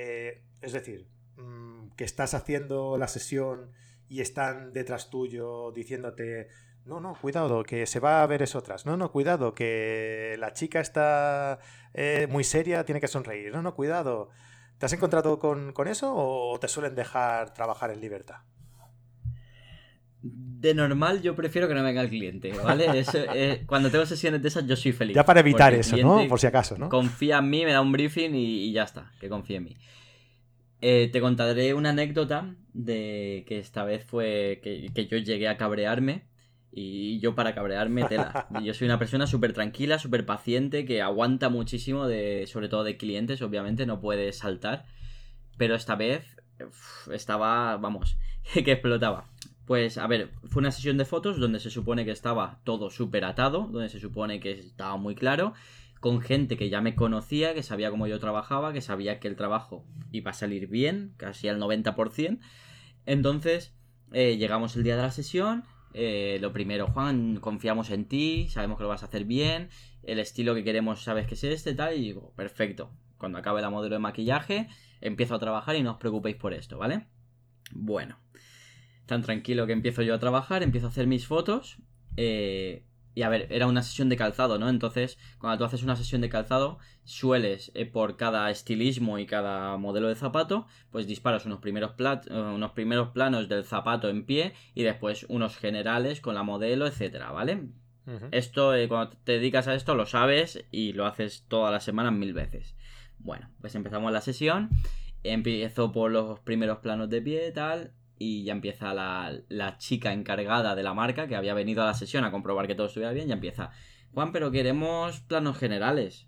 es decir, mm, que estás haciendo la sesión y están detrás tuyo diciéndote, no, no, cuidado, que se va a ver eso otras. No, no, cuidado, que la chica está muy seria, tiene que sonreír. No, no, cuidado. ¿Te has encontrado con, eso o te suelen dejar trabajar en libertad? De normal yo prefiero que no venga el cliente, ¿vale? Eh, cuando tengo sesiones de esas yo soy feliz. Ya para evitar eso, ¿no? Por si acaso, ¿no? Confía en mí, me da un briefing y, ya está, que confíe en mí. Eh, te contaré una anécdota de que esta vez fue que, que yo llegué a cabrearme y yo para cabrearme tela. Yo soy una persona súper tranquila, súper paciente, que aguanta muchísimo, de, sobre todo de clientes, obviamente, no puede saltar. Pero esta vez estaba, vamos, que explotaba. Pues a ver, fue una sesión de fotos donde se supone que estaba todo súper atado, donde se supone que estaba muy claro, con gente que ya me conocía, que sabía cómo yo trabajaba, que sabía que el trabajo iba a salir bien, casi al 90%. Entonces, eh, llegamos el día de la sesión, eh, lo primero, Juan, confiamos en ti, sabemos que lo vas a hacer bien, el estilo que queremos sabes que es este, tal, y digo, perfecto. Cuando acabe la modelo de maquillaje, empiezo a trabajar y no os preocupéis por esto, ¿vale? Bueno, tan tranquilo que empiezo yo a trabajar, empiezo a hacer mis fotos. Eh, y a ver, era una sesión de calzado, ¿no? Entonces, cuando tú haces una sesión de calzado, sueles, eh, por cada estilismo y cada modelo de zapato, pues disparas unos primeros, eh, unos primeros planos del zapato en pie y después unos generales con la modelo, etcétera, ¿vale? Esto, eh, cuando te dedicas a esto, lo sabes y lo haces todas las semanas mil veces. Bueno, pues empezamos la sesión. Empiezo por los primeros planos de pie, tal y ya empieza la, chica encargada de la marca que había venido a la sesión a comprobar que todo estuviera bien, ya empieza, Juan, pero queremos planos generales.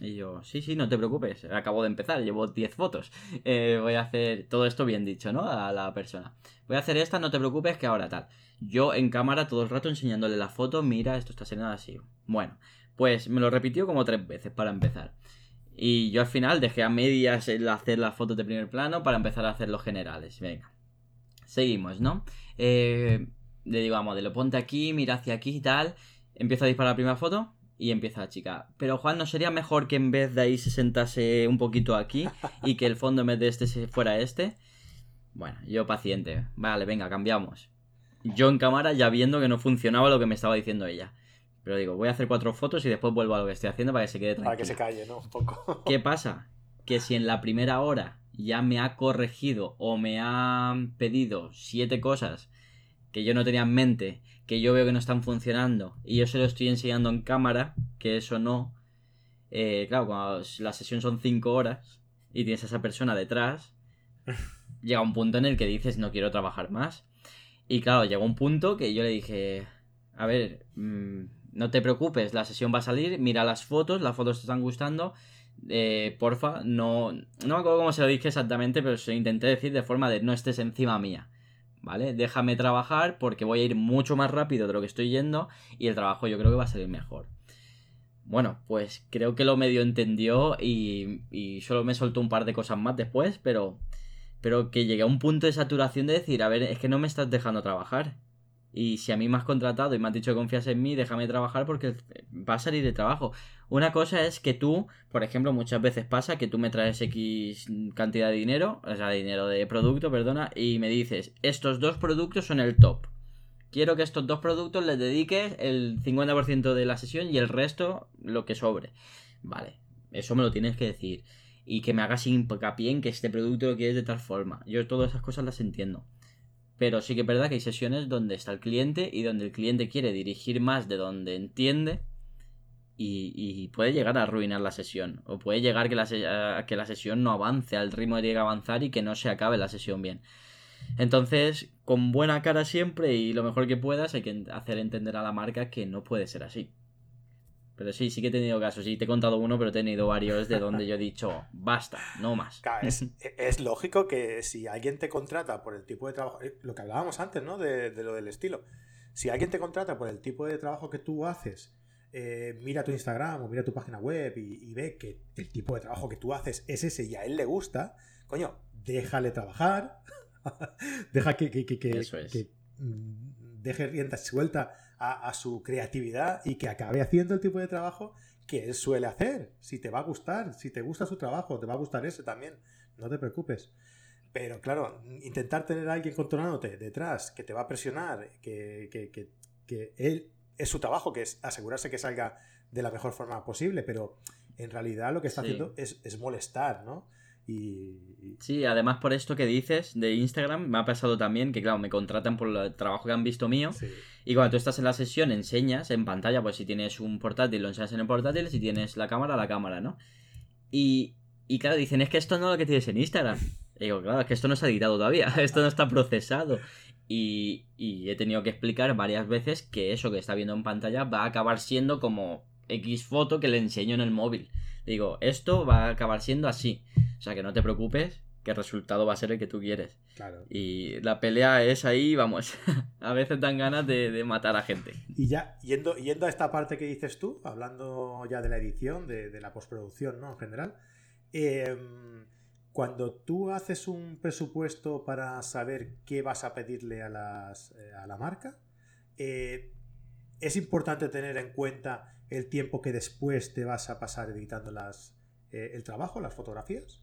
Y yo, sí, sí, no te preocupes, acabo de empezar, llevo 10 fotos. Eh, voy a hacer todo esto bien dicho, ¿no? A la persona. Voy a hacer esta, no te preocupes, que ahora tal. Yo en cámara todo el rato enseñándole la foto, mira, esto está saliendo así. Bueno, pues me lo repitió como tres veces para empezar. Y yo al final dejé a medias el hacer las fotos de primer plano para empezar a hacer los generales. Venga. Seguimos, ¿no? Eh, le digo a modelo, ponte aquí, mira hacia aquí y tal. Empiezo a disparar la primera foto y empieza la chica. Pero Juan, ¿no sería mejor que en vez de ahí se sentase un poquito aquí y que el fondo en vez de este fuera este? Bueno, yo paciente. Vale, venga, cambiamos. Yo en cámara ya viendo que no funcionaba lo que me estaba diciendo ella. Pero digo, voy a hacer cuatro fotos y después vuelvo a lo que estoy haciendo para que se quede tranquilo. Para que se calle, ¿no? Un poco. ¿Qué pasa? Que si en la primera hora ya me ha corregido o me ha pedido siete cosas que yo no tenía en mente, que yo veo que no están funcionando y yo se lo estoy enseñando en cámara, que eso no. Eh, claro, cuando la sesión son cinco horas y tienes a esa persona detrás, llega un punto en el que dices no quiero trabajar más. Y claro, llegó un punto que yo le dije, a ver, mmm, no te preocupes, la sesión va a salir, mira las fotos, las fotos te están gustando. Eh, porfa, no, no me acuerdo cómo se lo dije exactamente, pero se lo intenté decir de forma de no estés encima mía. ¿Vale? Déjame trabajar porque voy a ir mucho más rápido de lo que estoy yendo y el trabajo yo creo que va a salir mejor. Bueno, pues creo que lo medio entendió y, y solo me soltó un par de cosas más después, pero, pero que llegué a un punto de saturación de decir, a ver, es que no me estás dejando trabajar. Y si a mí me has contratado y me has dicho que confías en mí, déjame trabajar porque va a salir de trabajo. Una cosa es que tú, por ejemplo, muchas veces pasa que tú me traes X cantidad de dinero, o sea, dinero de producto, perdona, y me dices, estos dos productos son el top. Quiero que estos dos productos les dediques el 50% de la sesión y el resto lo que sobre. Vale, eso me lo tienes que decir. Y que me hagas hincapié en que este producto lo quieres de tal forma. Yo todas esas cosas las entiendo. Pero sí que es verdad que hay sesiones donde está el cliente y donde el cliente quiere dirigir más de donde entiende y, puede llegar a arruinar la sesión. O puede llegar que la, a que la sesión no avance al ritmo que tiene que avanzar y que no se acabe la sesión bien. Entonces, con buena cara siempre y lo mejor que puedas, hay que hacer entender a la marca que no puede ser así. Pero sí, sí que he tenido casos. Sí, te he contado uno, pero he tenido varios de donde yo he dicho, basta, no más. es, lógico que si alguien te contrata por el tipo de trabajo, eh, lo que hablábamos antes, ¿no? De, lo del estilo. Si alguien te contrata por el tipo de trabajo que tú haces, eh, mira tu Instagram o mira tu página web y, ve que el tipo de trabajo que tú haces es ese y a él le gusta, coño, déjale trabajar. Deja que, que, que, que mm, deje rienda suelta a, su creatividad y que acabe haciendo el tipo de trabajo que él suele hacer. Si te va a gustar, si te gusta su trabajo, te va a gustar ese también. No te preocupes. Pero claro, intentar tener a alguien controlándote detrás, que te va a presionar, que, que, él es su trabajo, que es asegurarse que salga de la mejor forma posible, pero en realidad lo que está haciendo es, es molestar, ¿no? Y... Sí, además por esto que dices de Instagram, me ha pasado también que, claro, me contratan por el trabajo que han visto mío. Y cuando tú estás en la sesión, enseñas en pantalla, pues si tienes un portátil, lo enseñas en el portátil, si tienes la cámara, la cámara, ¿no? Y, y claro, dicen, es que esto no es lo que tienes en Instagram. Y digo, claro, es que esto no se ha editado todavía, esto no está procesado. Y, y he tenido que explicar varias veces que eso que está viendo en pantalla va a acabar siendo como X foto que le enseño en el móvil. Digo, esto va a acabar siendo así. O sea que no te preocupes, que el resultado va a ser el que tú quieres. Claro. Y la pelea es ahí, vamos, a veces dan ganas de, matar a gente. Y ya, yendo, yendo a esta parte que dices tú, hablando ya de la edición, de, la postproducción, ¿no? En general, em, cuando tú haces un presupuesto para saber qué vas a pedirle a, las, eh, a la marca, eh, es importante tener en cuenta el tiempo que después te vas a pasar editando las, eh, el trabajo, las fotografías.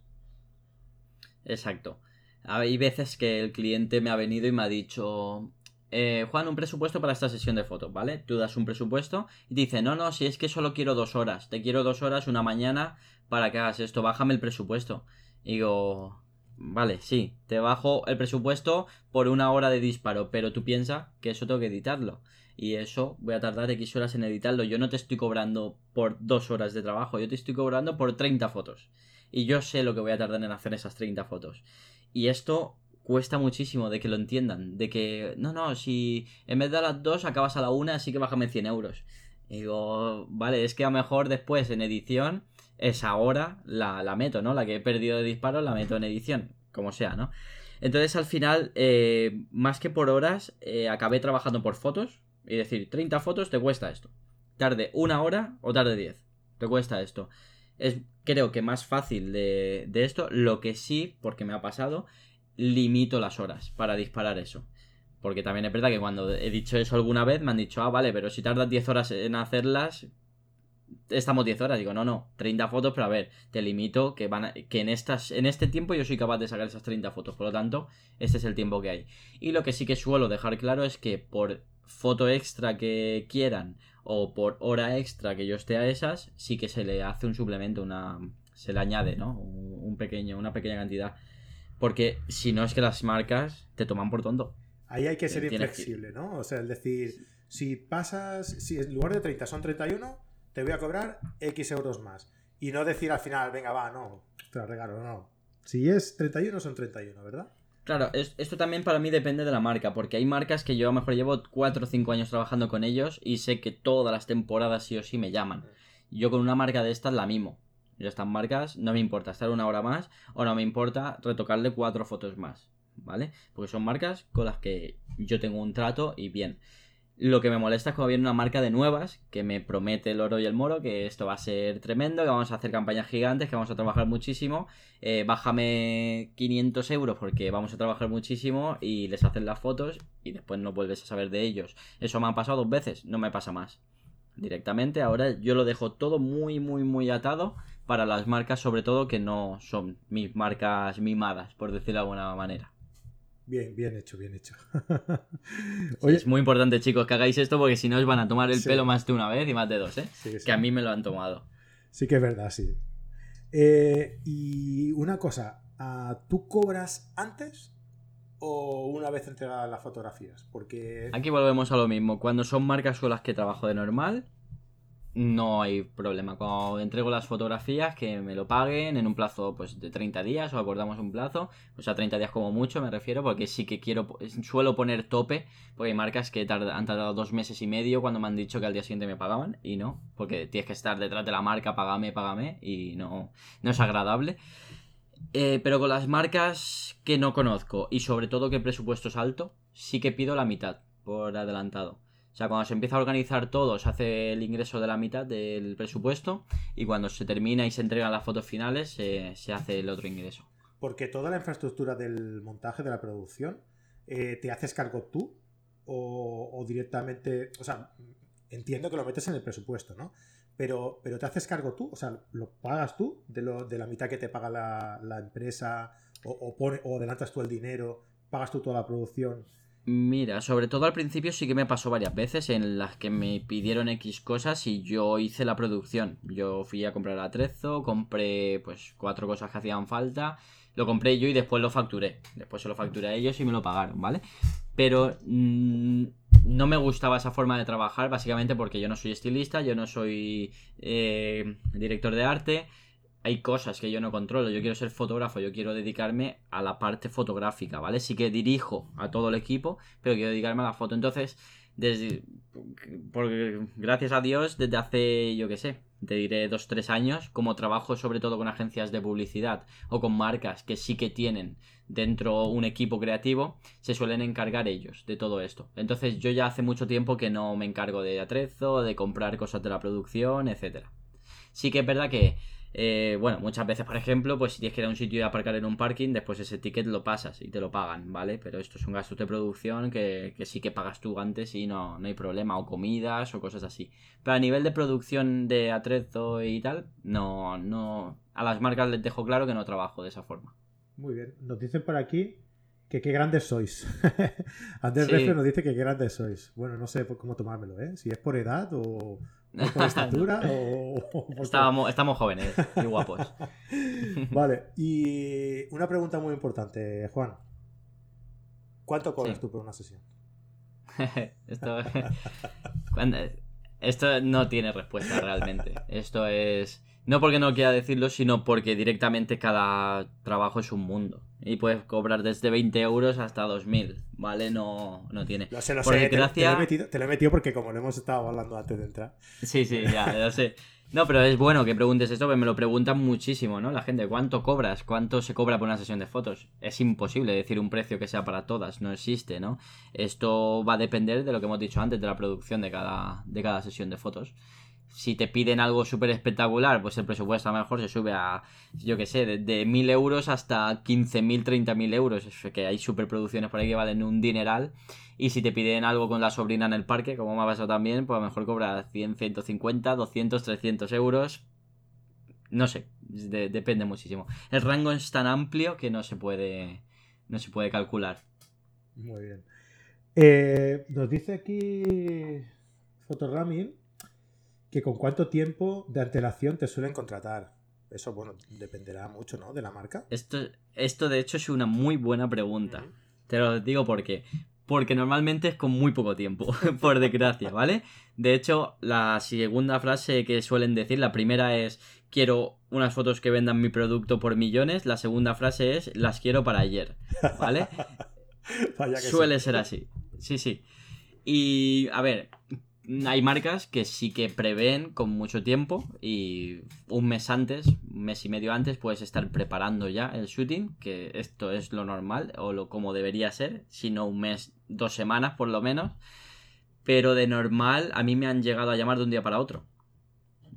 Exacto. Hay veces que el cliente me ha venido y me ha dicho, eh, Juan, un presupuesto para esta sesión de fotos, ¿vale? Tú das un presupuesto y dice, no, no, si es que solo quiero dos horas, te quiero dos horas una mañana para que hagas esto, bájame el presupuesto. Y digo, vale, sí, te bajo el presupuesto por una hora de disparo, pero tú piensas que eso tengo que editarlo. Y eso voy a tardar X horas en editarlo. Yo no te estoy cobrando por dos horas de trabajo, yo te estoy cobrando por 30 fotos y yo sé lo que voy a tardar en hacer esas 30 fotos. Y esto cuesta muchísimo de que lo entiendan, de que, no, no, si en vez de a las dos acabas a la una, así que bájame 100 euros. Y digo, vale, es que a lo mejor después en edición esa hora la, meto, ¿no? La que he perdido de disparo la meto en edición, como sea, ¿no? Entonces al final, eh, más que por horas, eh, acabé trabajando por fotos. Y decir, 30 fotos te cuesta esto. Tarde una hora o tarde 10. Te cuesta esto. Es creo que más fácil de, de esto. Lo que sí, porque me ha pasado, limito las horas para disparar eso. Porque también es verdad que cuando he dicho eso alguna vez me han dicho, ah, vale, pero si tardas 10 horas en hacerlas, estamos 10 horas. Digo, no, no, 30 fotos, pero a ver, te limito que van que en estas en este tiempo yo soy capaz de sacar esas 30 fotos, por lo tanto, este es el tiempo que hay. Y lo que sí que suelo dejar claro es que por foto extra que quieran o por hora extra que yo esté a esas, sí que se le hace un suplemento, una se le añade, ¿no? Un pequeño, una pequeña cantidad. Porque si no es que las marcas te toman por tonto. Ahí hay que ser inflexible, ¿no? O sea, es decir, si pasas, si en lugar de 30 son 31, te voy a cobrar X euros más. Y no decir al final, venga, va, no, te lo regalo, no. Si es 31, son 31, ¿verdad? Claro, esto también para mí depende de la marca, porque hay marcas que yo a lo mejor llevo 4 o 5 años trabajando con ellos y sé que todas las temporadas sí o sí me llaman. Yo con una marca de estas la mimo. Yo estas marcas no me importa estar una hora más o no me importa retocarle cuatro fotos más, ¿vale? Porque son marcas con las que yo tengo un trato y bien. Lo que me molesta es cuando viene una marca de nuevas que me promete el oro y el moro, que esto va a ser tremendo, que vamos a hacer campañas gigantes, que vamos a trabajar muchísimo. Eh, bájame 500 euros porque vamos a trabajar muchísimo y les hacen las fotos y después no vuelves a saber de ellos. Eso me ha pasado dos veces, no me pasa más. Directamente, ahora yo lo dejo todo muy, muy, muy atado para las marcas, sobre todo que no son mis marcas mimadas, por decirlo de alguna manera. Bien, bien hecho, bien hecho. es muy importante, chicos, que hagáis esto porque si no os van a tomar el pelo más de una vez y más de dos, ¿eh? Que a mí me lo han tomado. Sí que es verdad, sí. Eh, y una cosa, ah, ¿tú cobras antes o una vez entregadas las fotografías? Porque... Aquí volvemos a lo mismo. Cuando son marcas con las que trabajo de normal, no hay problema. Cuando entrego las fotografías, que me lo paguen en un plazo pues de 30 días o acordamos un plazo, o sea, 30 días como mucho me refiero, porque sí que quiero, suelo poner tope, porque hay marcas que han tardado dos meses y medio cuando me han dicho que al día siguiente me pagaban y no, porque tienes que estar detrás de la marca, págame, págame y no, no es agradable. Eh, pero con las marcas que no conozco y sobre todo que el presupuesto es alto, sí que pido la mitad por adelantado. O sea, cuando se empieza a organizar todo, se hace el ingreso de la mitad del presupuesto y cuando se termina y se entregan las fotos finales, se, hace el otro ingreso. Porque toda la infraestructura del montaje, de la producción, eh, ¿te haces cargo tú? O, directamente, o sea, entiendo que lo metes en el presupuesto, ¿no? Pero, pero ¿te haces cargo tú? O sea, ¿lo pagas tú de, lo, de la mitad que te paga la, empresa? O, o, ¿O adelantas tú el dinero? ¿Pagas tú toda la producción? Mira, sobre todo al principio sí que me pasó varias veces en las que me pidieron X cosas y yo hice la producción. Yo fui a comprar atrezo, compré pues cuatro cosas que hacían falta, lo compré yo y después lo facturé. Después se lo facturé a ellos y me lo pagaron, ¿vale? Pero mm, no me gustaba esa forma de trabajar básicamente porque yo no soy estilista, yo no soy eh, director de arte hay cosas que yo no controlo. Yo quiero ser fotógrafo, yo quiero dedicarme a la parte fotográfica, ¿vale? Sí que dirijo a todo el equipo, pero quiero dedicarme a la foto. Entonces, desde. Porque, gracias a Dios, desde hace, yo qué sé, te diré dos, tres años, como trabajo sobre todo con agencias de publicidad o con marcas que sí que tienen dentro un equipo creativo, se suelen encargar ellos de todo esto. Entonces, yo ya hace mucho tiempo que no me encargo de atrezo, de comprar cosas de la producción, etcétera. Sí que es verdad que eh, bueno, muchas veces, por ejemplo, pues si tienes que ir a un sitio y aparcar en un parking, después ese ticket lo pasas y te lo pagan, ¿vale? Pero esto es un gasto de producción que, sí que pagas tú antes y no, no hay problema, o comidas o cosas así. Pero a nivel de producción de atrezo y tal, no, no. A las marcas les dejo claro que no trabajo de esa forma. Muy bien. Nos dicen por aquí que qué grandes sois. Andrés sí. nos dice que qué grandes sois. Bueno, no sé cómo tomármelo, ¿eh? Si es por edad o por estatura o, estamos jóvenes y guapos. vale, y una pregunta muy importante, Juan. ¿Cuánto cobras tú por una sesión? esto, esto no tiene respuesta realmente. Esto es... No porque no quiera decirlo, sino porque directamente cada trabajo es un mundo. Y puedes cobrar desde 20 euros hasta 2.000, ¿vale? No, no tiene. Lo sé, lo Por sé. te- desgracia- Te, lo he metido, te lo he metido porque como lo hemos estado hablando antes de entrar. Sí, sí, ya, ya sé. No, pero es bueno que preguntes esto, porque me lo preguntan muchísimo, ¿no? La gente, ¿cuánto cobras? ¿Cuánto se cobra por una sesión de fotos? Es imposible decir un precio que sea para todas, no existe, ¿no? Esto va a depender de lo que hemos dicho antes, de la producción de cada, de cada sesión de fotos. Si te piden algo súper espectacular, pues el presupuesto a lo mejor se sube a, yo qué sé, de, de 1.000 euros hasta 15.000, 30.000 euros. Es que hay superproducciones por ahí que valen un dineral. Y si te piden algo con la sobrina en el parque, como me ha pasado también, pues a lo mejor cobra 100, 150, 200, 300 euros. No sé, de- depende muchísimo. El rango es tan amplio que no se puede, no se puede calcular. Muy bien. Eh, nos dice aquí Fotoramin que con cuánto tiempo de antelación te suelen contratar. Eso, bueno, dependerá mucho, ¿no? De la marca. Esto, esto de hecho es una muy buena pregunta. Te lo digo por qué. Porque normalmente es con muy poco tiempo, por desgracia, ¿vale? De hecho, la segunda frase que suelen decir, la primera es quiero unas fotos que vendan mi producto por millones, la segunda frase es las quiero para ayer, ¿vale? Vaya que sí. Suele ser así. Sí, sí. Y a ver, hay marcas que sí que prevén con mucho tiempo y un mes antes, un mes y medio antes, puedes estar preparando ya el shooting, que esto es lo normal o lo como debería ser, si no un mes, dos semanas por lo menos. Pero de normal a mí me han llegado a llamar de un día para otro.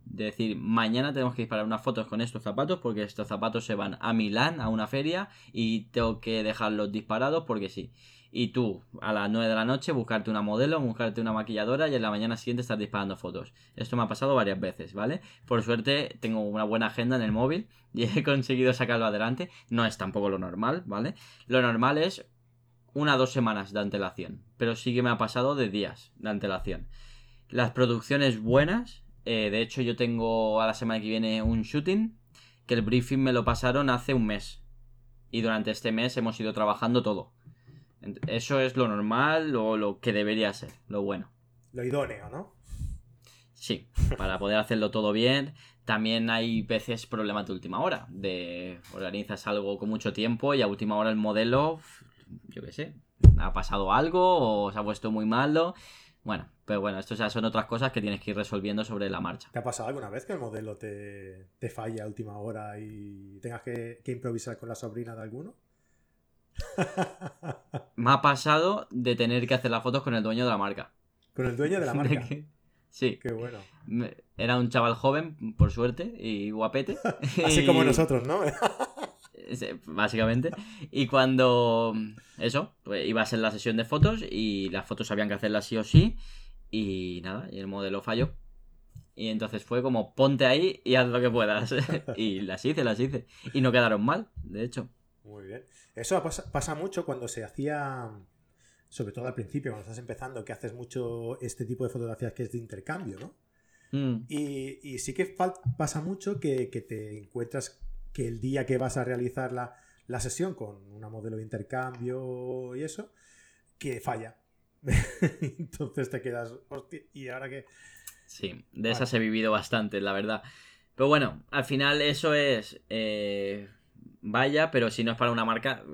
De decir, mañana tenemos que disparar unas fotos con estos zapatos porque estos zapatos se van a Milán, a una feria, y tengo que dejarlos disparados porque sí. Y tú, a las 9 de la noche, buscarte una modelo, buscarte una maquilladora y en la mañana siguiente estar disparando fotos. Esto me ha pasado varias veces, ¿vale? Por suerte tengo una buena agenda en el móvil y he conseguido sacarlo adelante. No es tampoco lo normal, ¿vale? Lo normal es una o dos semanas de antelación, pero sí que me ha pasado de días de antelación. Las producciones buenas, eh, de hecho yo tengo a la semana que viene un shooting, que el briefing me lo pasaron hace un mes. Y durante este mes hemos ido trabajando todo. Eso es lo normal o lo que debería ser, lo bueno. Lo idóneo, ¿no? Sí, para poder hacerlo todo bien. También hay veces problemas de última hora. De organizas algo con mucho tiempo y a última hora el modelo, yo qué sé, ha pasado algo o se ha puesto muy malo. Bueno, pero bueno, esto ya son otras cosas que tienes que ir resolviendo sobre la marcha. ¿Te ha pasado alguna vez que el modelo te, te falla a última hora y tengas que, que improvisar con la sobrina de alguno? Me ha pasado de tener que hacer las fotos con el dueño de la marca. Con el dueño de la marca. Sí, Qué bueno. era un chaval joven, por suerte, y guapete. Así como nosotros, ¿no? Básicamente. Y cuando eso, pues iba a ser la sesión de fotos y las fotos habían que hacerlas sí o sí. Y nada, y el modelo falló. Y entonces fue como ponte ahí y haz lo que puedas. y las hice, las hice. Y no quedaron mal, de hecho. Muy bien. Eso pasa, pasa mucho cuando se hacía, sobre todo al principio, cuando estás empezando, que haces mucho este tipo de fotografías que es de intercambio, ¿no? Mm, Y, y sí que pasa mucho que, que te encuentras que el día que vas a realizar la, la sesión con una modelo de intercambio y eso, que falla. Entonces te quedas, hostia, ¿y ahora qué? Sí, de esas he vivido bastante, la verdad. Pero bueno, al final eso es. eh, vaya, pero si no es para una marca,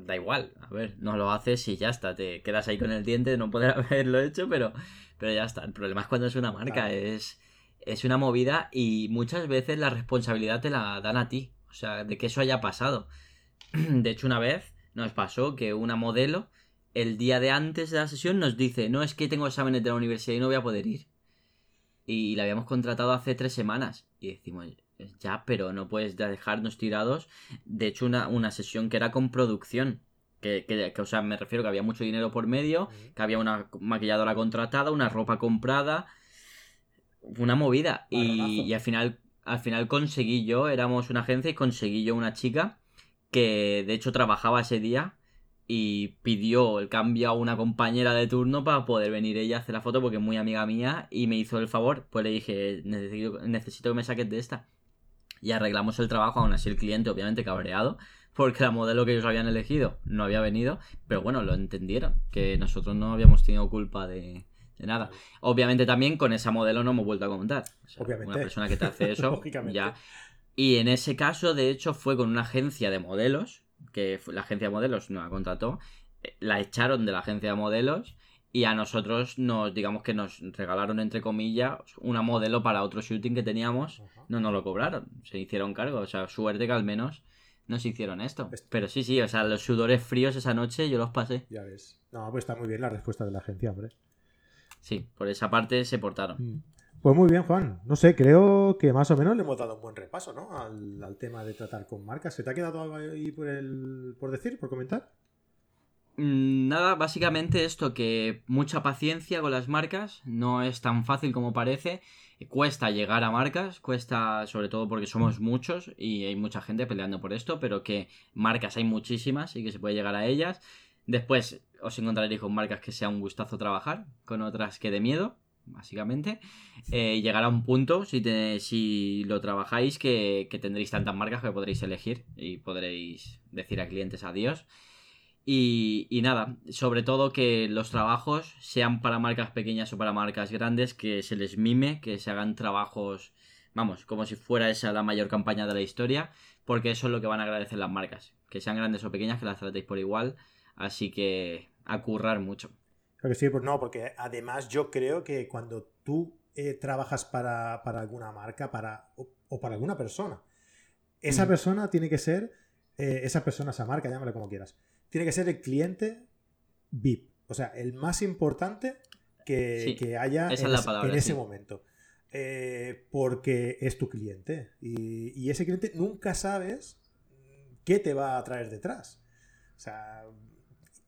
da igual. A ver, no lo haces y ya está. Te quedas ahí con el diente de no poder haberlo hecho, pero, pero ya está. El problema es cuando es una marca, Claro. es, es una movida y muchas veces la responsabilidad te la dan a ti. O sea, de que eso haya pasado. De hecho, una vez nos pasó que una modelo, el día de antes de la sesión, nos dice: No, es que tengo exámenes de la universidad y no voy a poder ir y la habíamos contratado hace tres semanas. Y decimos, ya, pero no puedes dejarnos tirados. De hecho, una, una sesión que era con producción. Que, que, que, o sea, me refiero que había mucho dinero por medio, que había una maquilladora contratada, una ropa comprada. Una movida. Y, y al final, al final conseguí yo, éramos una agencia y conseguí yo una chica que de hecho trabajaba ese día y pidió el cambio a una compañera de turno para poder venir ella a hacer la foto porque es muy amiga mía y me hizo el favor. Pues le dije, necesito, necesito que me saques de esta. Y arreglamos el trabajo, aún así el cliente obviamente cabreado porque la modelo que ellos habían elegido no había venido, pero bueno, lo entendieron, que nosotros no habíamos tenido culpa de, de nada. Obviamente también con esa modelo no hemos vuelto a contar. O sea, Obviamente. Una persona que te hace eso, Lógicamente. ya. Y en ese caso, de hecho, fue con una agencia de modelos que la agencia de modelos no la contrató, eh, la echaron de la agencia de modelos y a nosotros nos, digamos que nos regalaron, entre comillas, una modelo para otro shooting que teníamos. No nos lo cobraron, se hicieron cargo. O sea, suerte que al menos nos hicieron esto. Pero sí, sí, o sea, los sudores fríos esa noche yo los pasé. Ya ves. No, pues está muy bien la respuesta de la agencia, hombre. Sí, por esa parte se portaron. Mm. Pues muy bien, Juan. No sé, creo que más o menos le hemos dado un buen repaso, ¿no? Al, tema de tratar con marcas. ¿Se te ha quedado algo ahí por, el, por decir, por comentar? Mm, nada, básicamente esto, que mucha paciencia con las marcas, no es tan fácil como parece, cuesta llegar a marcas, cuesta sobre todo porque somos muchos y hay mucha gente peleando por esto, pero que marcas hay muchísimas y que se puede llegar a ellas. Después os encontraréis con marcas que sea un gustazo trabajar, con otras que de miedo, básicamente. Eh, llegará un punto, si, si lo trabajáis, que, que, tendréis tantas marcas que podréis elegir y podréis decir a clientes adiós. Y, y, nada, sobre todo que los trabajos sean para marcas pequeñas o para marcas grandes, que se les mime, que se hagan trabajos, vamos, como si fuera esa la mayor campaña de la historia, porque eso es lo que van a agradecer las marcas, que sean grandes o pequeñas, que las tratéis por igual, así que a currar mucho. Creo que sí, pues no, porque además yo creo que cuando tú eh, trabajas para, alguna marca para, o, para alguna persona, esa mm. persona tiene que ser, eh, esa persona, esa marca, llámale como quieras, tiene que ser el cliente VIP, o sea, el más importante que, haya en, ese momento. Eh, porque es tu cliente y, y ese cliente nunca sabes qué te va a traer detrás. O sea,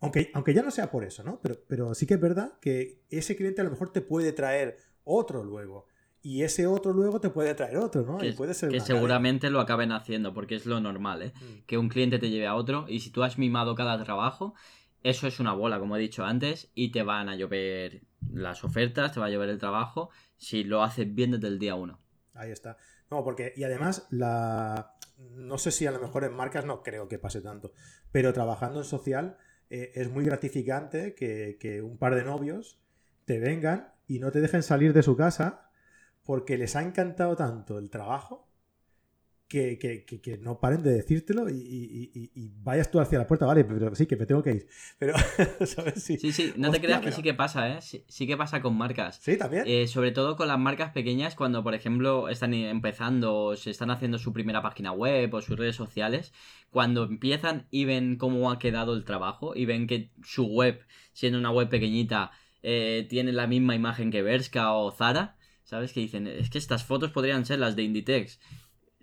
aunque, aunque ya no sea por eso, ¿no? Pero, pero sí que es verdad que ese cliente a lo mejor te puede traer otro luego. Y ese otro luego te puede traer otro, ¿no? Que, puede ser que seguramente lo acaben haciendo, porque es lo normal, ¿eh? Mm. Que un cliente te lleve a otro y si tú has mimado cada trabajo, eso es una bola, como he dicho antes, y te van a llover las ofertas, te va a llover el trabajo, si lo haces bien desde el día uno. Ahí está. No, porque, y además, la. No sé si a lo mejor en marcas no creo que pase tanto, pero trabajando en social eh, es muy gratificante que, un par de novios te vengan y no te dejen salir de su casa porque les ha encantado tanto el trabajo que, no paren de decírtelo y, vayas tú hacia la puerta, vale, pero sí, que me tengo que ir. Pero, ¿sabes? Sí, sí, no te creas que sí que pasa, ¿eh? Sí, que pasa con marcas. Sí, también. Eh, sobre todo con las marcas pequeñas, cuando, por ejemplo, están empezando o se están haciendo su primera página web o sus redes sociales, cuando empiezan y ven cómo ha quedado el trabajo y ven que su web, siendo una web pequeñita, eh, tiene la misma imagen que Berska o Zara, ¿sabes? Que dicen, es que estas fotos podrían ser las de Inditex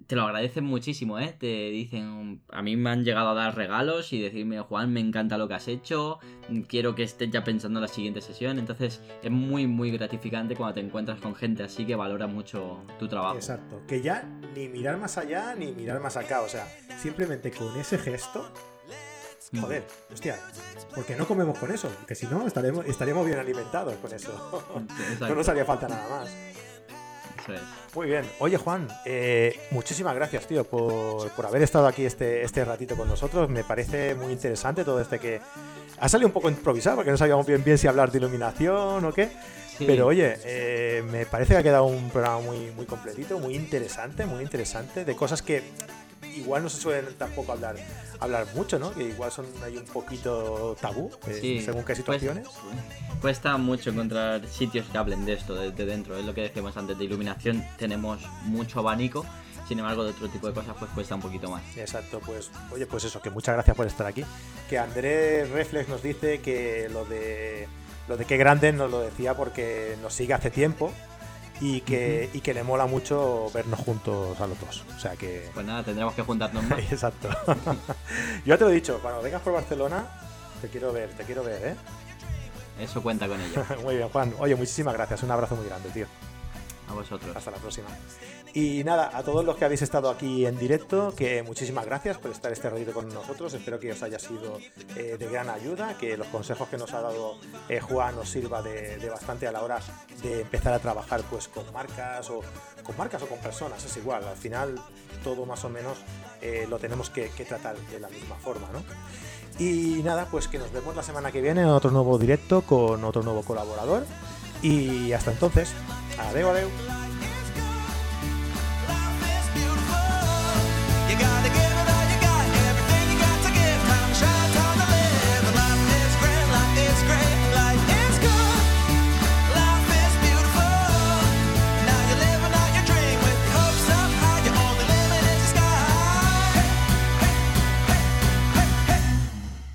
te lo agradecen muchísimo, ¿eh? Te dicen, a mí me han llegado a dar regalos y decirme, Juan, me encanta lo que has hecho, quiero que estés ya pensando en la siguiente sesión. Entonces es muy, muy gratificante cuando te encuentras con gente así que valora mucho tu trabajo. Exacto, que ya ni mirar más allá ni mirar más acá, o sea, simplemente con ese gesto... Mm. Joder, hostia, porque no comemos con eso, que si no estaremos, estaríamos bien alimentados con eso. no nos haría falta nada más. Muy bien. Oye, Juan, eh, muchísimas gracias, tío, por, haber estado aquí este, este ratito con nosotros. Me parece muy interesante todo este que ha salido un poco improvisado porque no sabíamos bien bien si hablar de iluminación o qué. Pero oye, eh, me parece que ha quedado un programa muy, muy completito, muy interesante, muy interesante, de cosas que igual no se suelen tampoco hablar hablar mucho, ¿no? Que igual son ahí un poquito tabú, eh, según qué situaciones. cuesta mucho encontrar sitios que hablen de esto desde dentro. Es lo que decíamos antes de iluminación. Tenemos mucho abanico. Sin embargo, de otro tipo de cosas, pues cuesta un poquito más. Exacto, pues, oye, pues eso, que muchas gracias por estar aquí. Que Andrés Reflex nos dice que lo de lo de qué grande nos lo decía porque nos sigue hace tiempo y que, y que le mola mucho vernos juntos a los dos. O sea que. Pues nada, tendremos que juntarnos más. Exacto. Yo ya te lo he dicho, cuando vengas por Barcelona, te quiero ver, te quiero ver, ¿eh? Eso cuenta con ello. muy bien, Juan. Oye, muchísimas gracias. Un abrazo muy grande, tío. A vosotros. Hasta la próxima. Y nada, a todos los que habéis estado aquí en directo, que muchísimas gracias por estar este ratito con nosotros. Espero que os haya sido eh, de gran ayuda, que los consejos que nos ha dado eh, Juan os sirva de, bastante a la hora de empezar a trabajar pues con marcas o con marcas o con personas. Es igual, al final todo más o menos eh, lo tenemos que, que, tratar de la misma forma, ¿no? Y nada, pues que nos vemos la semana que viene en otro nuevo directo con otro nuevo colaborador. Y hasta entonces, Adeu, beautiful. You gotta get